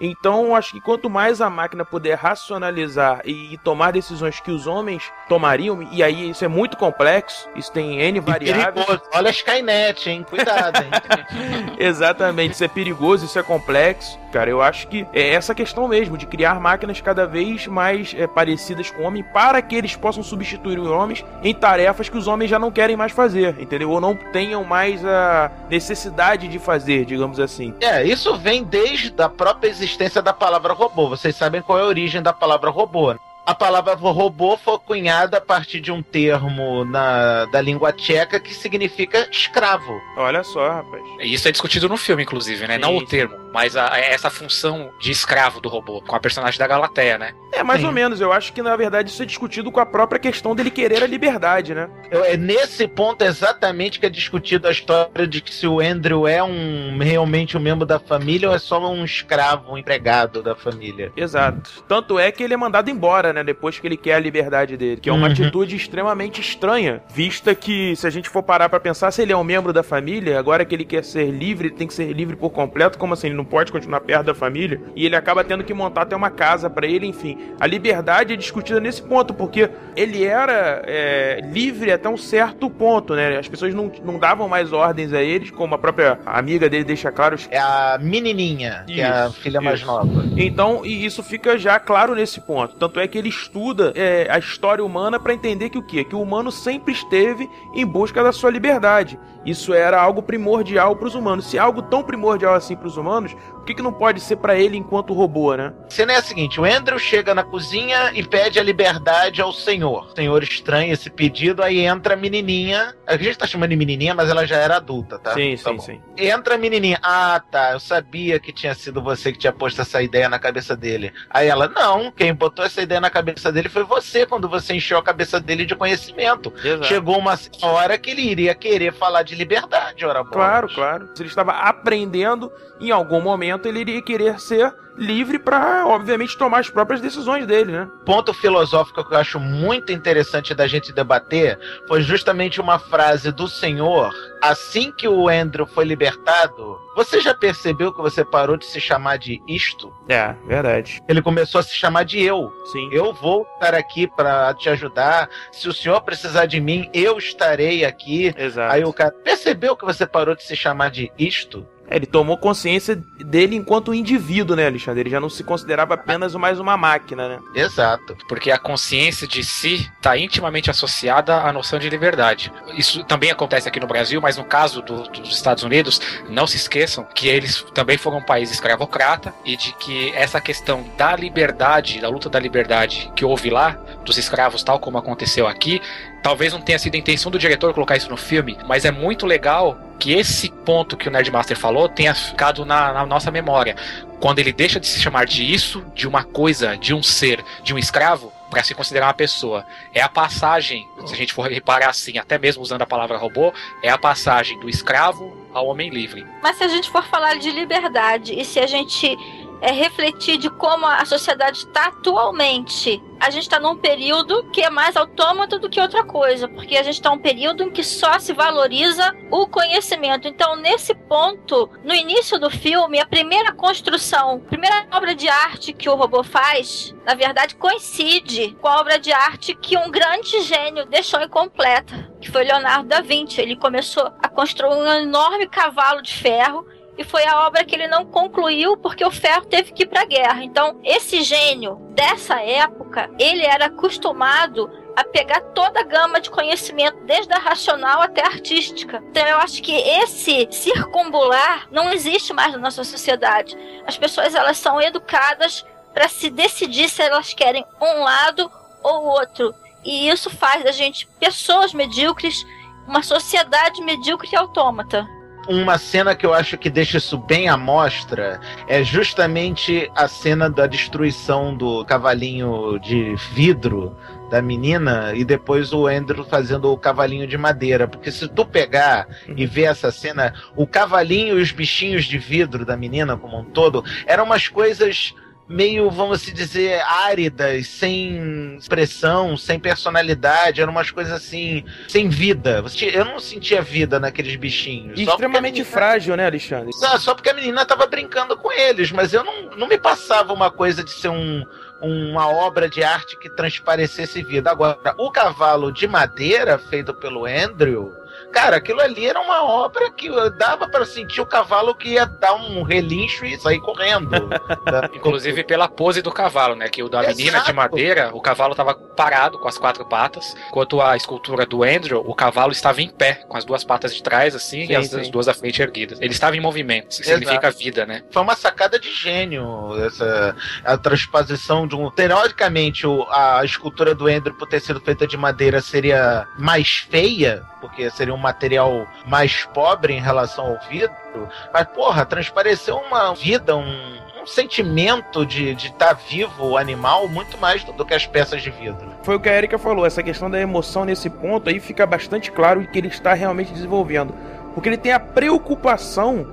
Então, acho que quanto mais a máquina puder racionalizar e tomar decisões que os homens tomariam, e aí isso é muito complexo, isso tem N variáveis. Olha a Skynet, hein? Cuidado, hein? Exatamente, isso é perigoso, isso é complexo. Cara, eu acho que é essa questão mesmo, de criar máquinas cada vez mais é, parecidas com o homem, para que eles possam substituir os homens em tarefas que os homens já não querem mais fazer, entendeu? Ou não tenham mais a necessidade de fazer, digamos assim. É, isso vem desde a própria existência da palavra robô. Vocês sabem qual é a origem da palavra robô. Né? A palavra robô foi cunhada a partir de um termo na, da língua tcheca que significa escravo. Olha só, rapaz. Isso é discutido no filme, inclusive, né? Sim, Não o termo, mas a, essa função de escravo do robô, com a personagem da Galateia, né? É, mais sim. ou menos. Eu acho que, na verdade, isso é discutido com a própria questão dele querer a liberdade, né? É nesse ponto exatamente que é discutido a história de que se o Andrew é um realmente um membro da família ou é só um escravo, um empregado da família. Exato. Tanto é que ele é mandado embora, né? né? Depois que ele quer a liberdade dele. Que é uma uhum. atitude extremamente estranha, vista que, se a gente for parar para pensar, se ele é um membro da família, agora que ele quer ser livre, ele tem que ser livre por completo. Como assim? Ele não pode continuar perto da família? E ele acaba tendo que montar até uma casa para ele, enfim. A liberdade é discutida nesse ponto, porque ele era é, livre até um certo ponto, né? As pessoas não, não davam mais ordens a eles, como a própria amiga dele deixa claro. É a menininha, isso, que é a filha isso. mais nova. Então, e isso fica já claro nesse ponto. Tanto é que ele estuda é, a história humana para entender que o quê? Que o humano sempre esteve em busca da sua liberdade. Isso era algo primordial para os humanos. Se é algo tão primordial assim para os humanos, que, que não pode ser para ele enquanto robô, né? A cena é a seguinte: o Andrew chega na cozinha e pede a liberdade ao senhor. O senhor estranha esse pedido, aí entra a menininha. A gente tá chamando de menininha, mas ela já era adulta, tá? Sim, tá sim, bom. sim. Entra a menininha. Ah, tá. Eu sabia que tinha sido você que tinha posto essa ideia na cabeça dele. Aí ela, não, quem botou essa ideia na cabeça dele foi você, quando você encheu a cabeça dele de conhecimento. Exato. Chegou uma hora que ele iria querer falar de liberdade, ora bolas. Claro, claro. Ele estava aprendendo, em algum momento ele iria querer ser livre para, obviamente, tomar as próprias decisões dele, né? ponto filosófico que eu acho muito interessante da gente debater foi justamente uma frase do senhor assim que o Andrew foi libertado. Você já percebeu que você parou de se chamar de isto? É, verdade. Ele começou a se chamar de eu. Sim. Eu vou estar aqui para te ajudar. Se o senhor precisar de mim, eu estarei aqui. Exato. Aí o cara percebeu que você parou de se chamar de isto? É, Ele tomou consciência dele enquanto indivíduo, né, Alexandre? Ele já não se considerava apenas mais uma máquina, né? Exato. Porque a consciência de si está intimamente associada à noção de liberdade. Isso também acontece aqui no Brasil, mas no caso do- dos Estados Unidos, não se esqueçam que eles também foram um país escravocrata e de que essa questão da liberdade, da luta da liberdade que houve lá, dos escravos, tal como aconteceu aqui, talvez não tenha sido a intenção do diretor colocar isso no filme, mas é muito legal que esse ponto que o Nerdmaster falou tenha ficado na, na nossa memória. Quando ele deixa de se chamar de isso, de uma coisa, de um ser, de um escravo, para se considerar uma pessoa. É a passagem, se a gente for reparar assim, até mesmo usando a palavra robô, é a passagem do escravo ao homem livre. Mas se a gente for falar de liberdade e se a gente é, refletir de como a sociedade está atualmente, a gente está num período que é mais autômato do que outra coisa, porque a gente está num período em que só se valoriza o conhecimento. Então, nesse ponto, no início do filme, a primeira construção, a primeira obra de arte que o robô faz, na verdade, coincide com a obra de arte que um grande gênio deixou incompleta, que foi Leonardo da Vinci. Ele começou a construir um enorme cavalo de ferro e foi a obra que ele não concluiu porque o ferro teve que ir para a guerra. Então, esse gênio dessa época, ele era acostumado a pegar toda a gama de conhecimento, desde a racional até a artística. Então, eu acho que esse circunbular não existe mais na nossa sociedade. As pessoas elas são educadas para se decidir se elas querem um lado ou outro. E isso faz da gente pessoas medíocres, uma sociedade medíocre e autômata uma cena que eu acho que deixa isso bem à mostra é justamente a cena da destruição do cavalinho de vidro da menina e depois o Andrew fazendo o cavalinho de madeira. Porque se tu pegar e ver essa cena, o cavalinho e os bichinhos de vidro da menina como um todo eram umas coisas meio, vamos se dizer, áridas, sem expressão, sem personalidade, eram umas coisas assim, sem vida. Eu não sentia vida naqueles bichinhos. E extremamente menina... frágil, né, Alexandre? Só, só porque a menina tava brincando com eles, mas eu não, não me passava uma coisa de ser um, uma obra de arte que transparecesse vida. Agora, o cavalo de madeira feito pelo Andrew. Cara, aquilo ali era uma obra que dava para sentir o cavalo que ia dar um relincho e sair correndo. Inclusive pela pose do cavalo, né? Que o da menina Exato. de madeira, o cavalo estava parado com as quatro patas, enquanto a escultura do Andrew, o cavalo estava em pé, com as duas patas de trás, assim, sim, e as, as, duas da frente erguidas. Ele estava em movimento, isso significa vida, né? Foi uma sacada de gênio, essa a transposição de um. Teoricamente, a escultura do Andrew, por ter sido feita de madeira, seria mais feia, porque seria um material mais pobre em relação ao vidro. Mas, porra, transpareceu uma vida, um, um sentimento de estar tá vivo o animal muito mais do, do, que as peças de vidro. Foi o que a Erika falou, essa questão da emoção nesse ponto aí fica bastante claro que ele está realmente desenvolvendo. Porque ele tem a preocupação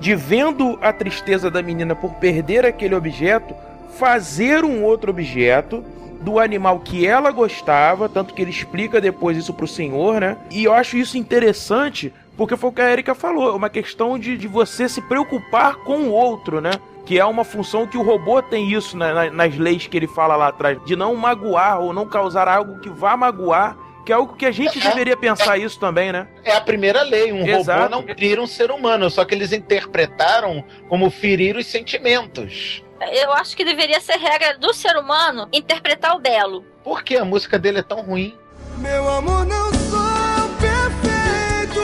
de vendo a tristeza da menina por perder aquele objeto, fazer um outro objeto do animal que ela gostava, tanto que ele explica depois isso pro senhor, né? E eu acho isso interessante, porque foi o que a Erika falou, é uma questão de, de você se preocupar com o outro, né? Que é uma função que o robô tem isso na, nas leis que ele fala lá atrás, de não magoar ou não causar algo que vá magoar que é algo que a gente é, deveria pensar é, isso também, né? É a primeira lei, um Exato. robô não ferir um ser humano, só que eles interpretaram como ferir os sentimentos. Eu acho que deveria ser regra do ser humano interpretar o belo. Por que a música dele é tão ruim? Meu amor, não sou perfeito,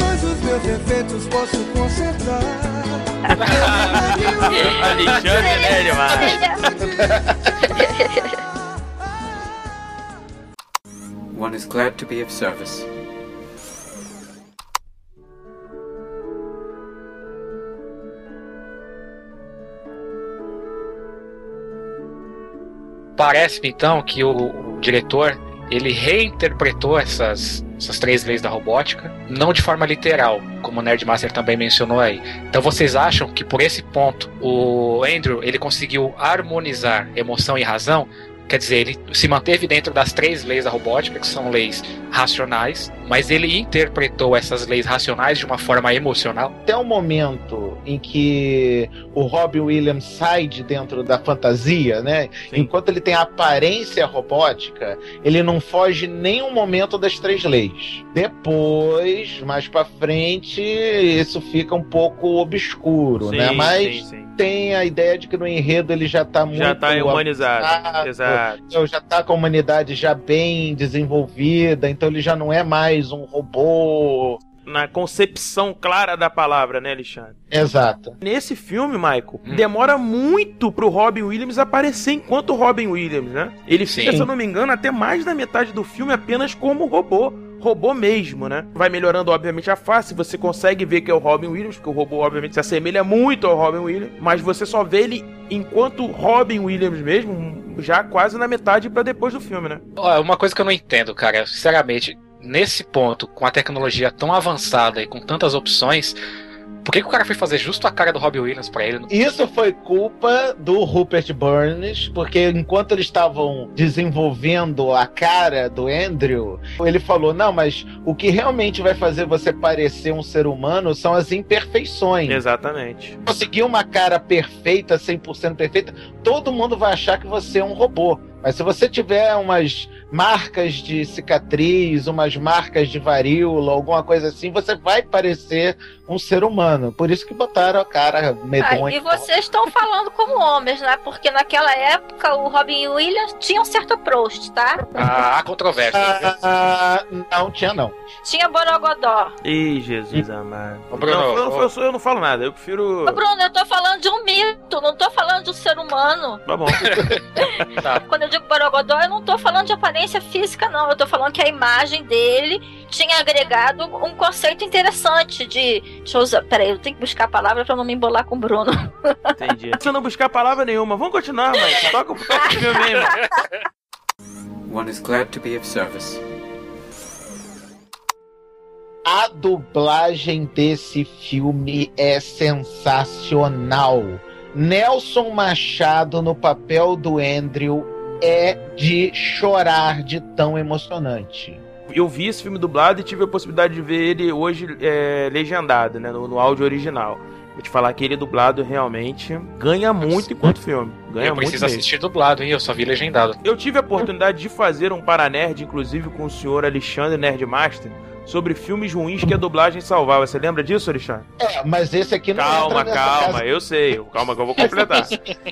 mas os meus defeitos posso consertar. Alexandre Nerd, One is glad to be of service. Parece-me então que o, o diretor ele reinterpretou essas, essas três leis da robótica, não de forma literal, como o Nerdmaster também mencionou aí. Então vocês acham que por esse ponto o Andrew ele conseguiu harmonizar emoção e razão? Quer dizer, ele se manteve dentro das três leis da robótica, que são leis racionais, mas ele interpretou essas leis racionais de uma forma emocional. Até o momento em que o Robin Williams sai de dentro da fantasia, né? Sim. Enquanto ele tem a aparência robótica, ele não foge nenhum momento das três leis. Depois, mais para frente, isso fica um pouco obscuro, né? sim, né? Mas sim, sim tem a ideia de que no enredo ele já está muito. Já está humanizado. Exato. Então, já está com a humanidade já bem desenvolvida, então ele já não é mais um robô. Na concepção clara da palavra, né, Alexandre? Exato. Nesse filme, Michael, hum. demora muito pro Robin Williams aparecer enquanto Robin Williams, né? Ele fica, Sim. se eu não me engano, até mais da metade do filme apenas como robô robô mesmo, né? Vai melhorando, obviamente, a face, você consegue ver que é o Robin Williams, porque o robô, obviamente, se assemelha muito ao Robin Williams, mas você só vê ele enquanto Robin Williams mesmo, já quase na metade para depois do filme, né? Uma coisa que eu não entendo, cara, sinceramente, nesse ponto, com a tecnologia tão avançada e com tantas opções, por que, que, o cara foi fazer justo a cara do Robbie Williams pra ele? Isso foi culpa do Rupert Burns, porque enquanto eles estavam desenvolvendo a cara do Andrew, ele falou: não, mas o que realmente vai fazer você parecer um ser humano são as imperfeições. Exatamente. Conseguir uma cara perfeita, 100% perfeita, todo mundo vai achar que você é um robô. Mas se você tiver umas marcas de cicatriz, umas marcas de varíola, alguma coisa assim, você vai parecer um ser humano. Por isso que botaram a cara medonha. Ah, e vocês estão falando como homens, né? Porque naquela época o Robin Williams tinha um certo approach, tá? Ah, há controvérsia. Ah, não, tinha não. Tinha Borogodó. Ih, Jesus amado. Bruno, não, eu, eu, eu, não falo nada, eu prefiro. Ô, Bruno, eu tô falando de um mito, não tô falando de um ser humano. Tá bom. tá. Quando eu digo Borogodó, eu não tô falando de aparência física, não. Eu tô falando que a imagem dele tinha agregado um conceito interessante de. Deixa eu usar. Peraí, eu tenho que buscar a palavra pra não me embolar com o Bruno. Entendi. Se eu não buscar palavra nenhuma, vamos continuar, mas toca o filme mesmo. One is glad to be of service. A dublagem desse filme é sensacional. Nelson Machado no papel do Andrew é de chorar de tão emocionante. Eu vi esse filme dublado e tive a possibilidade de ver ele hoje é, legendado, né, no, no áudio original. Vou te falar que ele dublado realmente ganha muito enquanto filme. Ganha eu preciso assistir dublado, hein? Eu só vi legendado. Eu tive a oportunidade de fazer um Paranerd, inclusive com o senhor Alexandre Nerdmaster, sobre filmes ruins que a dublagem salvava. Você lembra disso, Alexandre? É, mas esse aqui não Calma, calma, casa. eu sei. Calma que eu vou completar.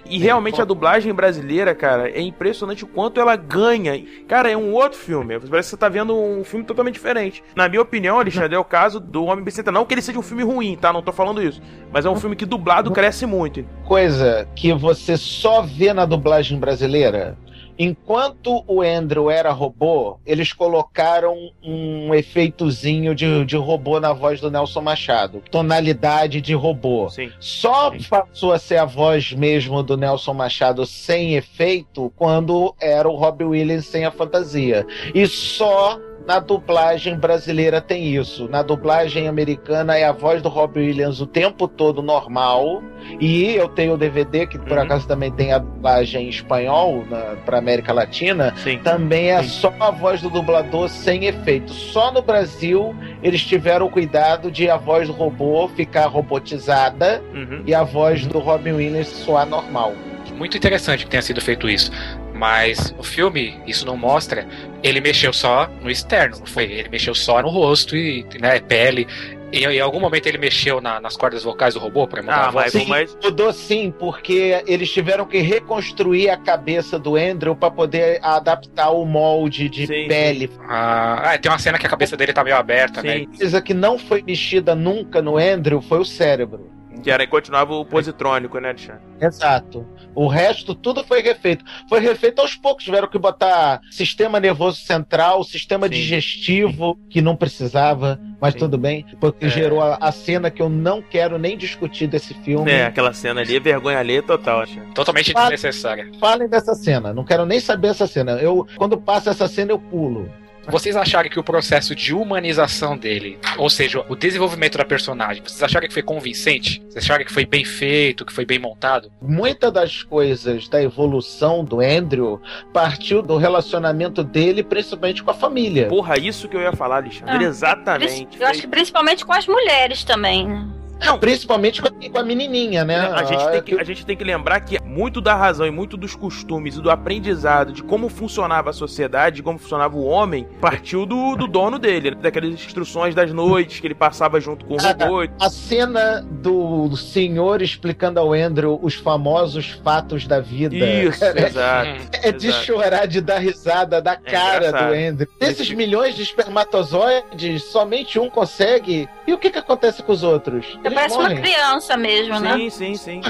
e realmente a dublagem brasileira, cara, é impressionante o quanto ela ganha. Cara, é um outro filme. Parece que você tá vendo um filme totalmente diferente. Na minha opinião, Alexandre, é o caso do Homem Bicicleta. Não que ele seja um filme ruim, tá? Não tô falando isso. Mas é um filme que dublado cresce muito. Coisa que você só vê na dublagem brasileira Enquanto o Andrew era robô, eles colocaram um efeitozinho de, de robô na voz do Nelson Machado. Tonalidade de robô. Sim. Só Sim. passou a ser a voz mesmo do Nelson Machado sem efeito quando era o Robbie Williams sem a fantasia. E só na dublagem brasileira tem isso. Na dublagem americana é a voz do Robbie Williams o tempo todo normal. E eu tenho o DVD, que por uhum. acaso também tem a dublagem em espanhol para América Latina. Sim. Também é Sim. só a voz do dublador sem efeito. Só no Brasil eles tiveram o cuidado de a voz do robô ficar robotizada uhum. e a voz do Robin Williams soar normal. Muito interessante que tenha sido feito isso. Mas o filme, isso não mostra. Ele mexeu só no externo, não foi? Ele mexeu só no rosto e né, pele. E em algum momento ele mexeu na, nas cordas vocais do robô para mudar ah, a voz? Sim, mas... mudou sim, porque eles tiveram que reconstruir a cabeça do Andrew para poder adaptar o molde de sim, pele. Sim. Ah, tem uma cena que a cabeça dele tá meio aberta, sim. né? Coisa que não foi mexida nunca no Andrew foi o cérebro. Que era continuava o positrônico, né, Alexandre? Exato. O resto, tudo foi refeito. Foi refeito aos poucos. Tiveram que botar sistema nervoso central, sistema Sim. digestivo, que não precisava, mas Sim. tudo bem. Porque é. gerou a, a, cena que eu não quero nem discutir desse filme. É, aquela cena ali é vergonha ali total, acho. Totalmente desnecessária. Falem dessa cena. Não quero nem saber essa cena. Eu, quando passa essa cena, eu pulo. Vocês acharam que o processo de humanização dele, ou seja, o desenvolvimento da personagem, vocês acharam que foi convincente? Vocês acharam que foi bem feito, que foi bem montado? Muitas das coisas da evolução do Andrew partiu do relacionamento dele, principalmente com a família. Porra, isso que eu ia falar, Alexandre. Ah, Exatamente. Eu acho que principalmente com as mulheres também, né? Não, principalmente com a menininha, né? A gente, tem que, a gente tem que lembrar que muito da razão e muito dos costumes e do aprendizado de como funcionava a sociedade, de como funcionava o homem, partiu do, do dono dele, daquelas instruções das noites que ele passava junto com o robô. A, a cena do senhor explicando ao Andrew os famosos fatos da vida. Isso, é, exato. É de exato. chorar, de dar risada da é cara do Andrew. Desses milhões de espermatozoides, somente um consegue. E o que, que acontece com os outros? Parece morrem. uma criança mesmo, sim, né? Sim, sim, sim.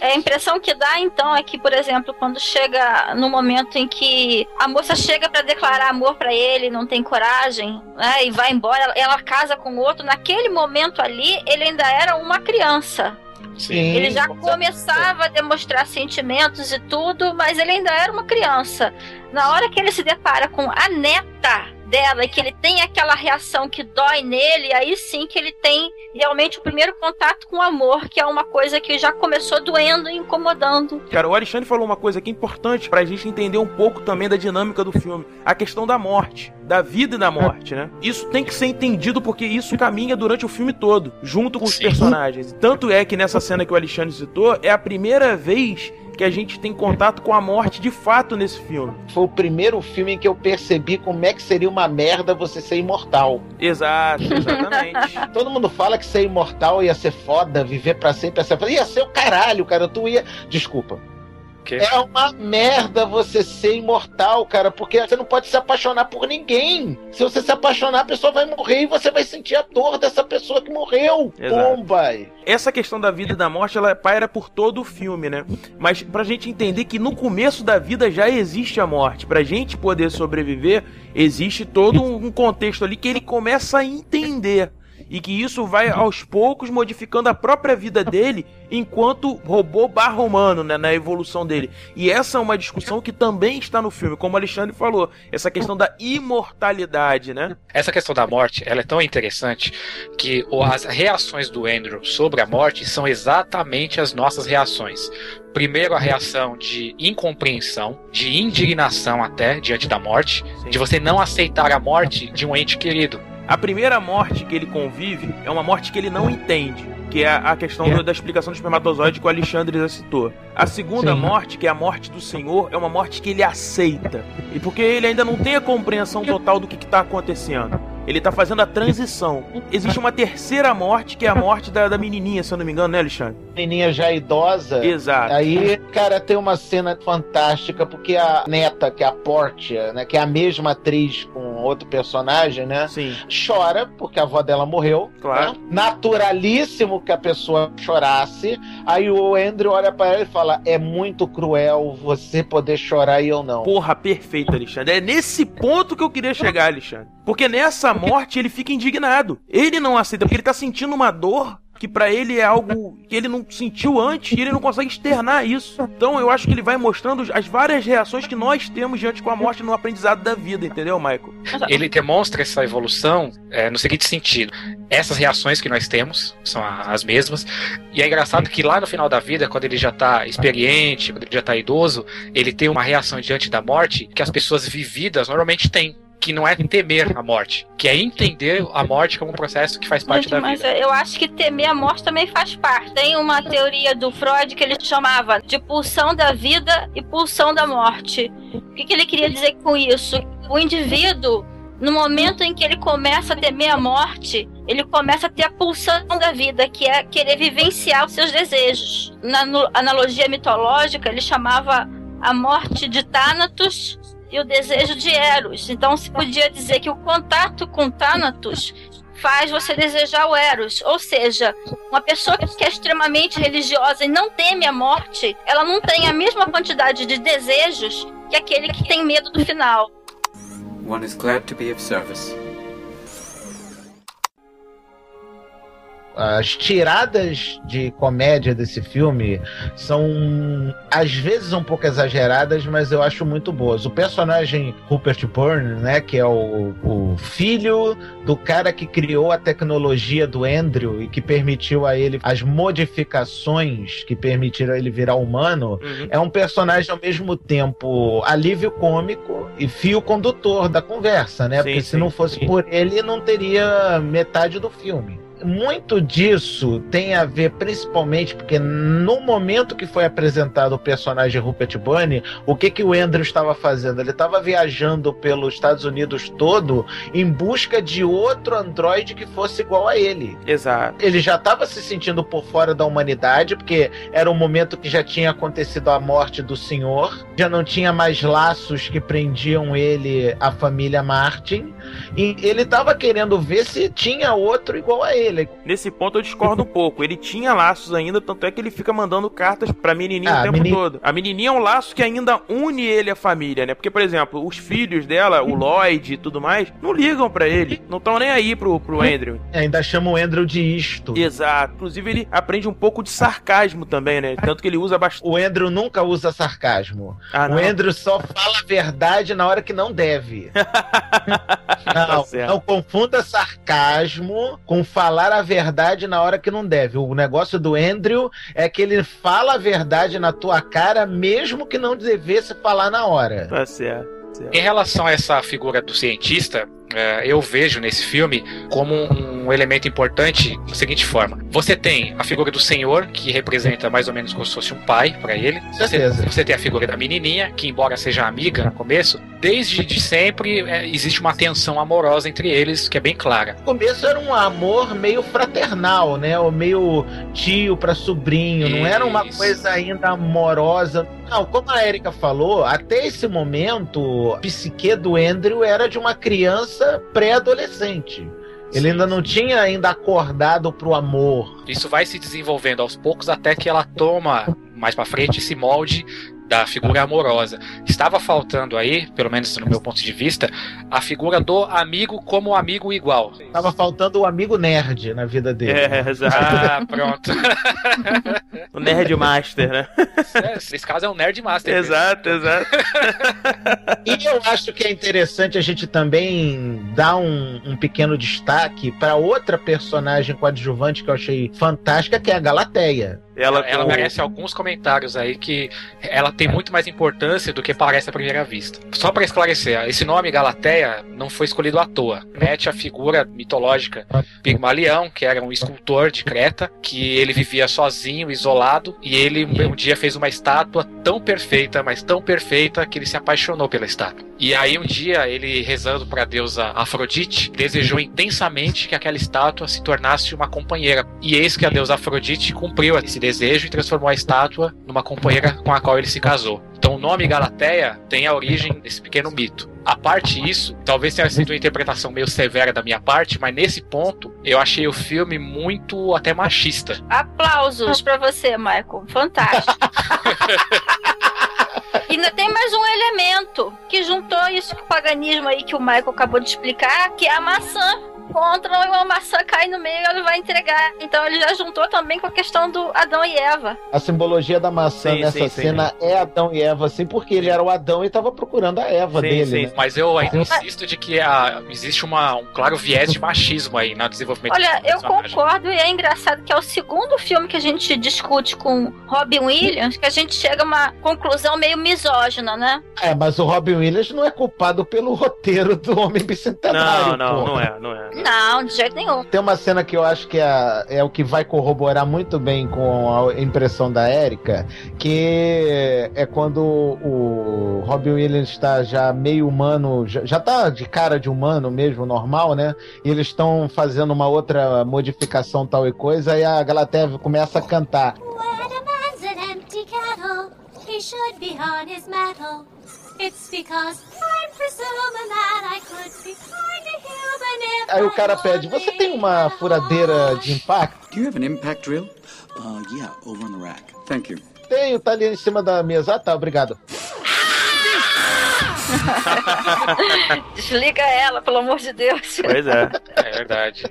É, a impressão que dá, então, é que, por exemplo, quando chega no momento em que a moça chega para declarar amor para ele, não tem coragem, né? E vai embora, ela, ela casa com outro, naquele momento ali, ele ainda era uma criança. Sim, ele já começava a demonstrar sentimentos e tudo, mas ele ainda era uma criança. Na hora que ele se depara com a neta dela e que ele tem aquela reação que dói nele, aí sim que ele tem realmente o primeiro contato com o amor, que é uma coisa que já começou doendo e incomodando. Cara, o Alexandre falou uma coisa que é importante pra gente entender um pouco também da dinâmica do filme: a questão da morte, da vida e da morte, né? Isso tem que ser entendido porque isso caminha durante o filme todo, junto com os sim. personagens. Tanto é que nessa cena que o Alexandre citou, é a primeira vez que a gente tem contato com a morte de fato nesse filme. Foi o primeiro filme em que eu percebi como é que seria uma merda você ser imortal. Exato, exatamente. Todo mundo fala que ser imortal ia ser foda, viver para sempre ia ser foda. Ia ser o caralho, cara. Tu ia. Desculpa. Que? É uma merda você ser imortal, cara, porque você não pode se apaixonar por ninguém. Se você se apaixonar, a pessoa vai morrer e você vai sentir a dor dessa pessoa que morreu. Bomba! Essa questão da vida e da morte, ela paira por todo o filme, né? Mas pra gente entender que no começo da vida já existe a morte. Pra gente poder sobreviver, existe todo um contexto ali que ele começa a entender e que isso vai aos poucos modificando a própria vida dele enquanto robô barra humano, né, na evolução dele. E essa é uma discussão que também está no filme, como o Alexandre falou, essa questão da imortalidade, né? Essa questão da morte, ela é tão interessante que as reações do Andrew sobre a morte são exatamente as nossas reações. Primeiro, a reação de incompreensão, de indignação até diante da morte, Sim. de você não aceitar a morte de um ente querido. A primeira morte que ele convive é uma morte que ele não entende, que é a questão é. da explicação do espermatozoide que o Alexandre já citou. A segunda Sim. morte, que é a morte do Senhor, é uma morte que ele aceita. E porque ele ainda não tem a compreensão total do que está acontecendo. Ele tá fazendo a transição. Existe uma terceira morte, que é a morte da, da menininha, se eu não me engano, né, Alexandre? Menininha já idosa. Exato. Aí, cara, tem uma cena fantástica, porque a neta, que é a Portia, né, que é a mesma atriz com outro personagem, né? Sim. Chora, porque a avó dela morreu. Claro. Né? Naturalíssimo que a pessoa chorasse. Aí o Andrew olha para ela e fala: É muito cruel você poder chorar e eu não. Porra, perfeito, Alexandre. É nesse ponto que eu queria chegar, Alexandre. Porque nessa morte ele fica indignado. Ele não aceita, porque ele tá sentindo uma dor que para ele é algo que ele não sentiu antes e ele não consegue externar isso. Então eu acho que ele vai mostrando as várias reações que nós temos diante com a morte no aprendizado da vida, entendeu, Michael? Ele demonstra essa evolução é, no seguinte sentido: essas reações que nós temos são as mesmas, e é engraçado que lá no final da vida, quando ele já tá experiente, quando ele já tá idoso, ele tem uma reação diante da morte que as pessoas vividas normalmente têm que não é temer a morte, que é entender a morte como um processo que faz parte Gente, da vida. Mas eu acho que temer a morte também faz parte. Tem uma teoria do Freud que ele chamava de pulsão da vida e pulsão da morte. O que, que ele queria dizer com isso? O indivíduo no momento em que ele começa a temer a morte, ele começa a ter a pulsão da vida, que é querer vivenciar os seus desejos. Na analogia mitológica, ele chamava a morte de Thanatos e o desejo de Eros. Então se podia dizer que o contato com Thanatos faz você desejar o Eros. Ou seja, uma pessoa que é extremamente religiosa e não teme a morte, ela não tem a mesma quantidade de desejos que aquele que tem medo do final. One is glad to be of service. As tiradas de comédia desse filme são às vezes um pouco exageradas, mas eu acho muito boas. O personagem Rupert Byrne, né, que é o, o filho do cara que criou a tecnologia do Andrew e que permitiu a ele as modificações que permitiram ele virar humano, uhum. é um personagem ao mesmo tempo alívio cômico e fio condutor da conversa, né? Sim, Porque sim, se não fosse sim. por ele, não teria metade do filme muito disso tem a ver principalmente porque no momento que foi apresentado o personagem Rupert Bunny, o que que o Andrew estava fazendo? Ele estava viajando pelos Estados Unidos todo em busca de outro androide que fosse igual a ele. Exato. Ele já estava se sentindo por fora da humanidade porque era um momento que já tinha acontecido a morte do senhor, já não tinha mais laços que prendiam ele à família Martin e ele estava querendo ver se tinha outro igual a ele ele. Nesse ponto eu discordo um pouco. Ele tinha laços ainda, tanto é que ele fica mandando cartas pra menininha ah, o tempo meni... todo. A menininha é um laço que ainda une ele à família, né? Porque, por exemplo, os filhos dela, o Lloyd e tudo mais, não ligam para ele. Não estão nem aí pro, pro Andrew. É, ainda chamam o Andrew de isto. Exato. Inclusive, ele aprende um pouco de sarcasmo também, né? Tanto que ele usa bastante. O Andrew nunca usa sarcasmo. Ah, o Andrew só fala a verdade na hora que não deve. não, tá não confunda sarcasmo com falar falar a verdade na hora que não deve. O negócio do Andrew é que ele fala a verdade na tua cara, mesmo que não devesse falar na hora. Tá certo. Em relação a essa figura do cientista, eu vejo nesse filme como um elemento importante da seguinte forma: você tem a figura do senhor, que representa mais ou menos como se fosse um pai para ele. Você, você, tem a figura da menininha, que, embora seja amiga no começo, desde de sempre é, existe uma tensão amorosa entre eles que é bem clara. No começo era um amor meio fraternal, né? Ou meio tio para sobrinho, Isso. não era uma coisa ainda amorosa. Não, como a Erika falou, até esse momento, a psique do Andrew era de uma criança pré-adolescente. Ele ainda não tinha ainda acordado pro amor. Isso vai se desenvolvendo aos poucos até que ela toma mais para frente esse molde da figura amorosa. Estava faltando aí, pelo menos no meu ponto de vista, a figura do amigo como amigo igual. Estava faltando o amigo nerd na vida dele. É, exato. Ah, pronto. o nerd master, né? Esse caso é um nerd master. Exato, mesmo. exato. e eu acho que é interessante a gente também dar um, um pequeno destaque para outra personagem coadjuvante que eu achei fantástica, que é a Galateia. Ela, ela merece alguns comentários aí que ela tem muito mais importância do que parece à primeira vista. Só para esclarecer, esse nome Galateia não foi escolhido à toa. Mete a figura mitológica Pigmalião, que era um escultor de Creta, que ele vivia sozinho, isolado, e ele um dia fez uma estátua tão perfeita, mas tão perfeita, que ele se apaixonou pela estátua. E aí um dia ele rezando para a deusa Afrodite, desejou intensamente que aquela estátua se tornasse uma companheira. E eis que a deusa Afrodite cumpriu esse desejo e transformou a estátua numa companheira com a qual ele se casou. Então o nome Galateia tem a origem desse pequeno mito. A parte isso, talvez tenha sido uma interpretação meio severa da minha parte, mas nesse ponto eu achei o filme muito até machista. Aplausos para você, Michael. Fantástico. E ainda tem mais um elemento que juntou isso com o paganismo aí que o Michael acabou de explicar, que é a maçã encontram e uma maçã cai no meio e ele vai entregar. Então ele já juntou também com a questão do Adão e Eva. A simbologia da maçã sim, nessa sim, cena sim. é Adão e Eva, assim, porque ele era o Adão e estava procurando a Eva dele. Né? Mas eu ainda insisto de que a, existe uma, um claro viés de machismo aí no desenvolvimento Olha, eu concordo e é engraçado que é o segundo filme que a gente discute com Robin Williams que a gente chega a uma conclusão meio misógina, né? É, mas o Robin Williams não é culpado pelo roteiro do Homem Bicentenário. Não, não, não é, não é. Não, de jeito nenhum. Tem uma cena que eu acho que é, é o que vai corroborar muito bem com a impressão da Erika, que é quando o Robin Williams está já meio humano, já, já tá de cara de humano mesmo, normal, né? E eles estão fazendo uma outra modificação tal e coisa, e a Galatea começa a cantar. He should be on his metal. It's because I'm presuming that I could be kind of human if Aí o cara pede: Você tem uma furadeira de impacto? Do you have an impact drill? Uh, yeah, over on the rack. Thank you. Tenho, tá ali em cima da mesa. Ah, tá, obrigado. Desliga ela, pelo amor de Deus. Pois é. É verdade.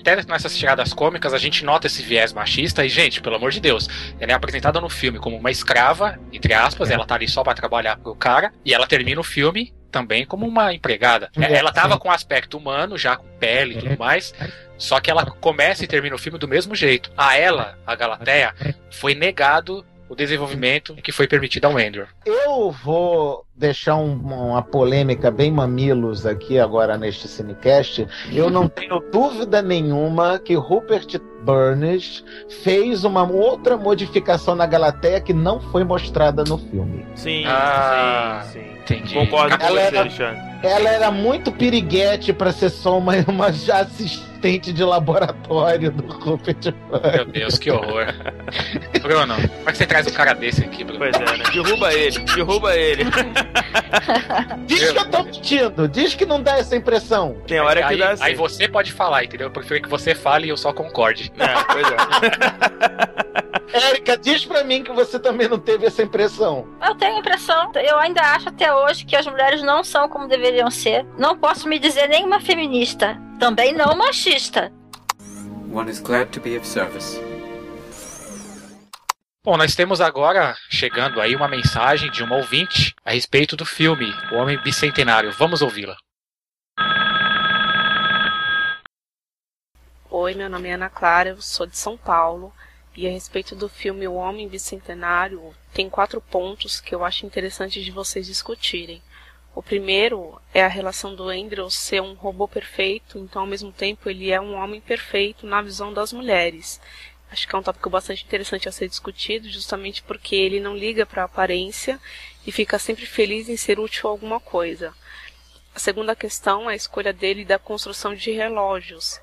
Até nessas tiradas cômicas a gente nota esse viés machista e, gente, pelo amor de Deus, ela é apresentada no filme como uma escrava, entre aspas, ela tá ali só pra trabalhar pro cara, e ela termina o filme também como uma empregada. É, Ela tava com aspecto humano, já com pele e tudo mais, só que ela começa e termina o filme do mesmo jeito. A ela, a Galateia, foi negado o desenvolvimento que foi permitido ao Andrew. Eu vou deixar um- uma polêmica bem mamilos aqui agora neste Cinecast. Eu não tenho dúvida nenhuma que Rupert Burns fez uma outra modificação na Galateia que não foi mostrada no filme. Sim, Ah, sim, sim. Entendi. Concordo com Ela você, era- Alexandre. Ela era muito piriguete para ser só uma, uma assistente de laboratório do Rupert. Meu Deus, que horror. Bruno, como é que você traz um cara desse aqui, Bruno? Pois é, né? Derruba ele, derruba ele. Diz que eu tô mentindo, diz que não dá essa impressão. Tem hora que aí, dá assim. aí você pode falar, entendeu? Eu prefiro que você fale e eu só concorde. É, pois é. Érica, diz pra mim que você também não teve essa impressão. Eu tenho impressão, eu ainda acho até hoje que as mulheres não são como deveriam ser. Não posso me dizer nenhuma feminista. Também não machista. One is glad to be of service. Bom, nós temos agora, chegando aí, uma mensagem de uma ouvinte a respeito do filme O Homem Bicentenário. Vamos ouvi-la. Oi, meu nome é Ana Clara, eu sou de São Paulo. E a respeito do filme O Homem Bicentenário, tem quatro pontos que eu acho interessante de vocês discutirem. O primeiro é a relação do Andrew ser um robô perfeito, então ao mesmo tempo ele é um homem perfeito na visão das mulheres. Acho que é um tópico bastante interessante a ser discutido, justamente porque ele não liga para a aparência e fica sempre feliz em ser útil a alguma coisa. A segunda questão é a escolha dele da construção de relógios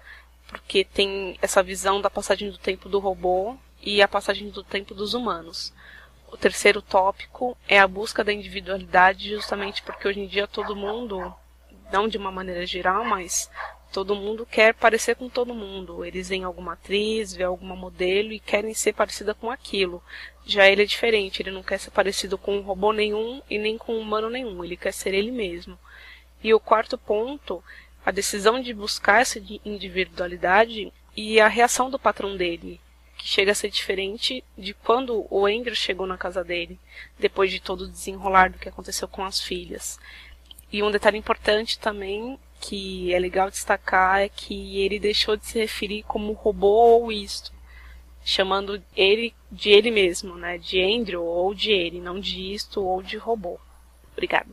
porque tem essa visão da passagem do tempo do robô e a passagem do tempo dos humanos. O terceiro tópico é a busca da individualidade, justamente porque hoje em dia todo mundo, não de uma maneira geral, mas todo mundo quer parecer com todo mundo. Eles veem alguma atriz, vê alguma modelo e querem ser parecida com aquilo. Já ele é diferente, ele não quer ser parecido com um robô nenhum e nem com um humano nenhum, ele quer ser ele mesmo. E o quarto ponto a decisão de buscar essa di- individualidade e a reação do patrão dele, que chega a ser diferente de quando o Andrew chegou na casa dele, depois de todo o desenrolar do que aconteceu com as filhas. E um detalhe importante também, que é legal destacar, é que ele deixou de se referir como robô ou isto, chamando ele de ele mesmo, né? De Andrew ou de ele, não de isto ou de robô. Obrigada.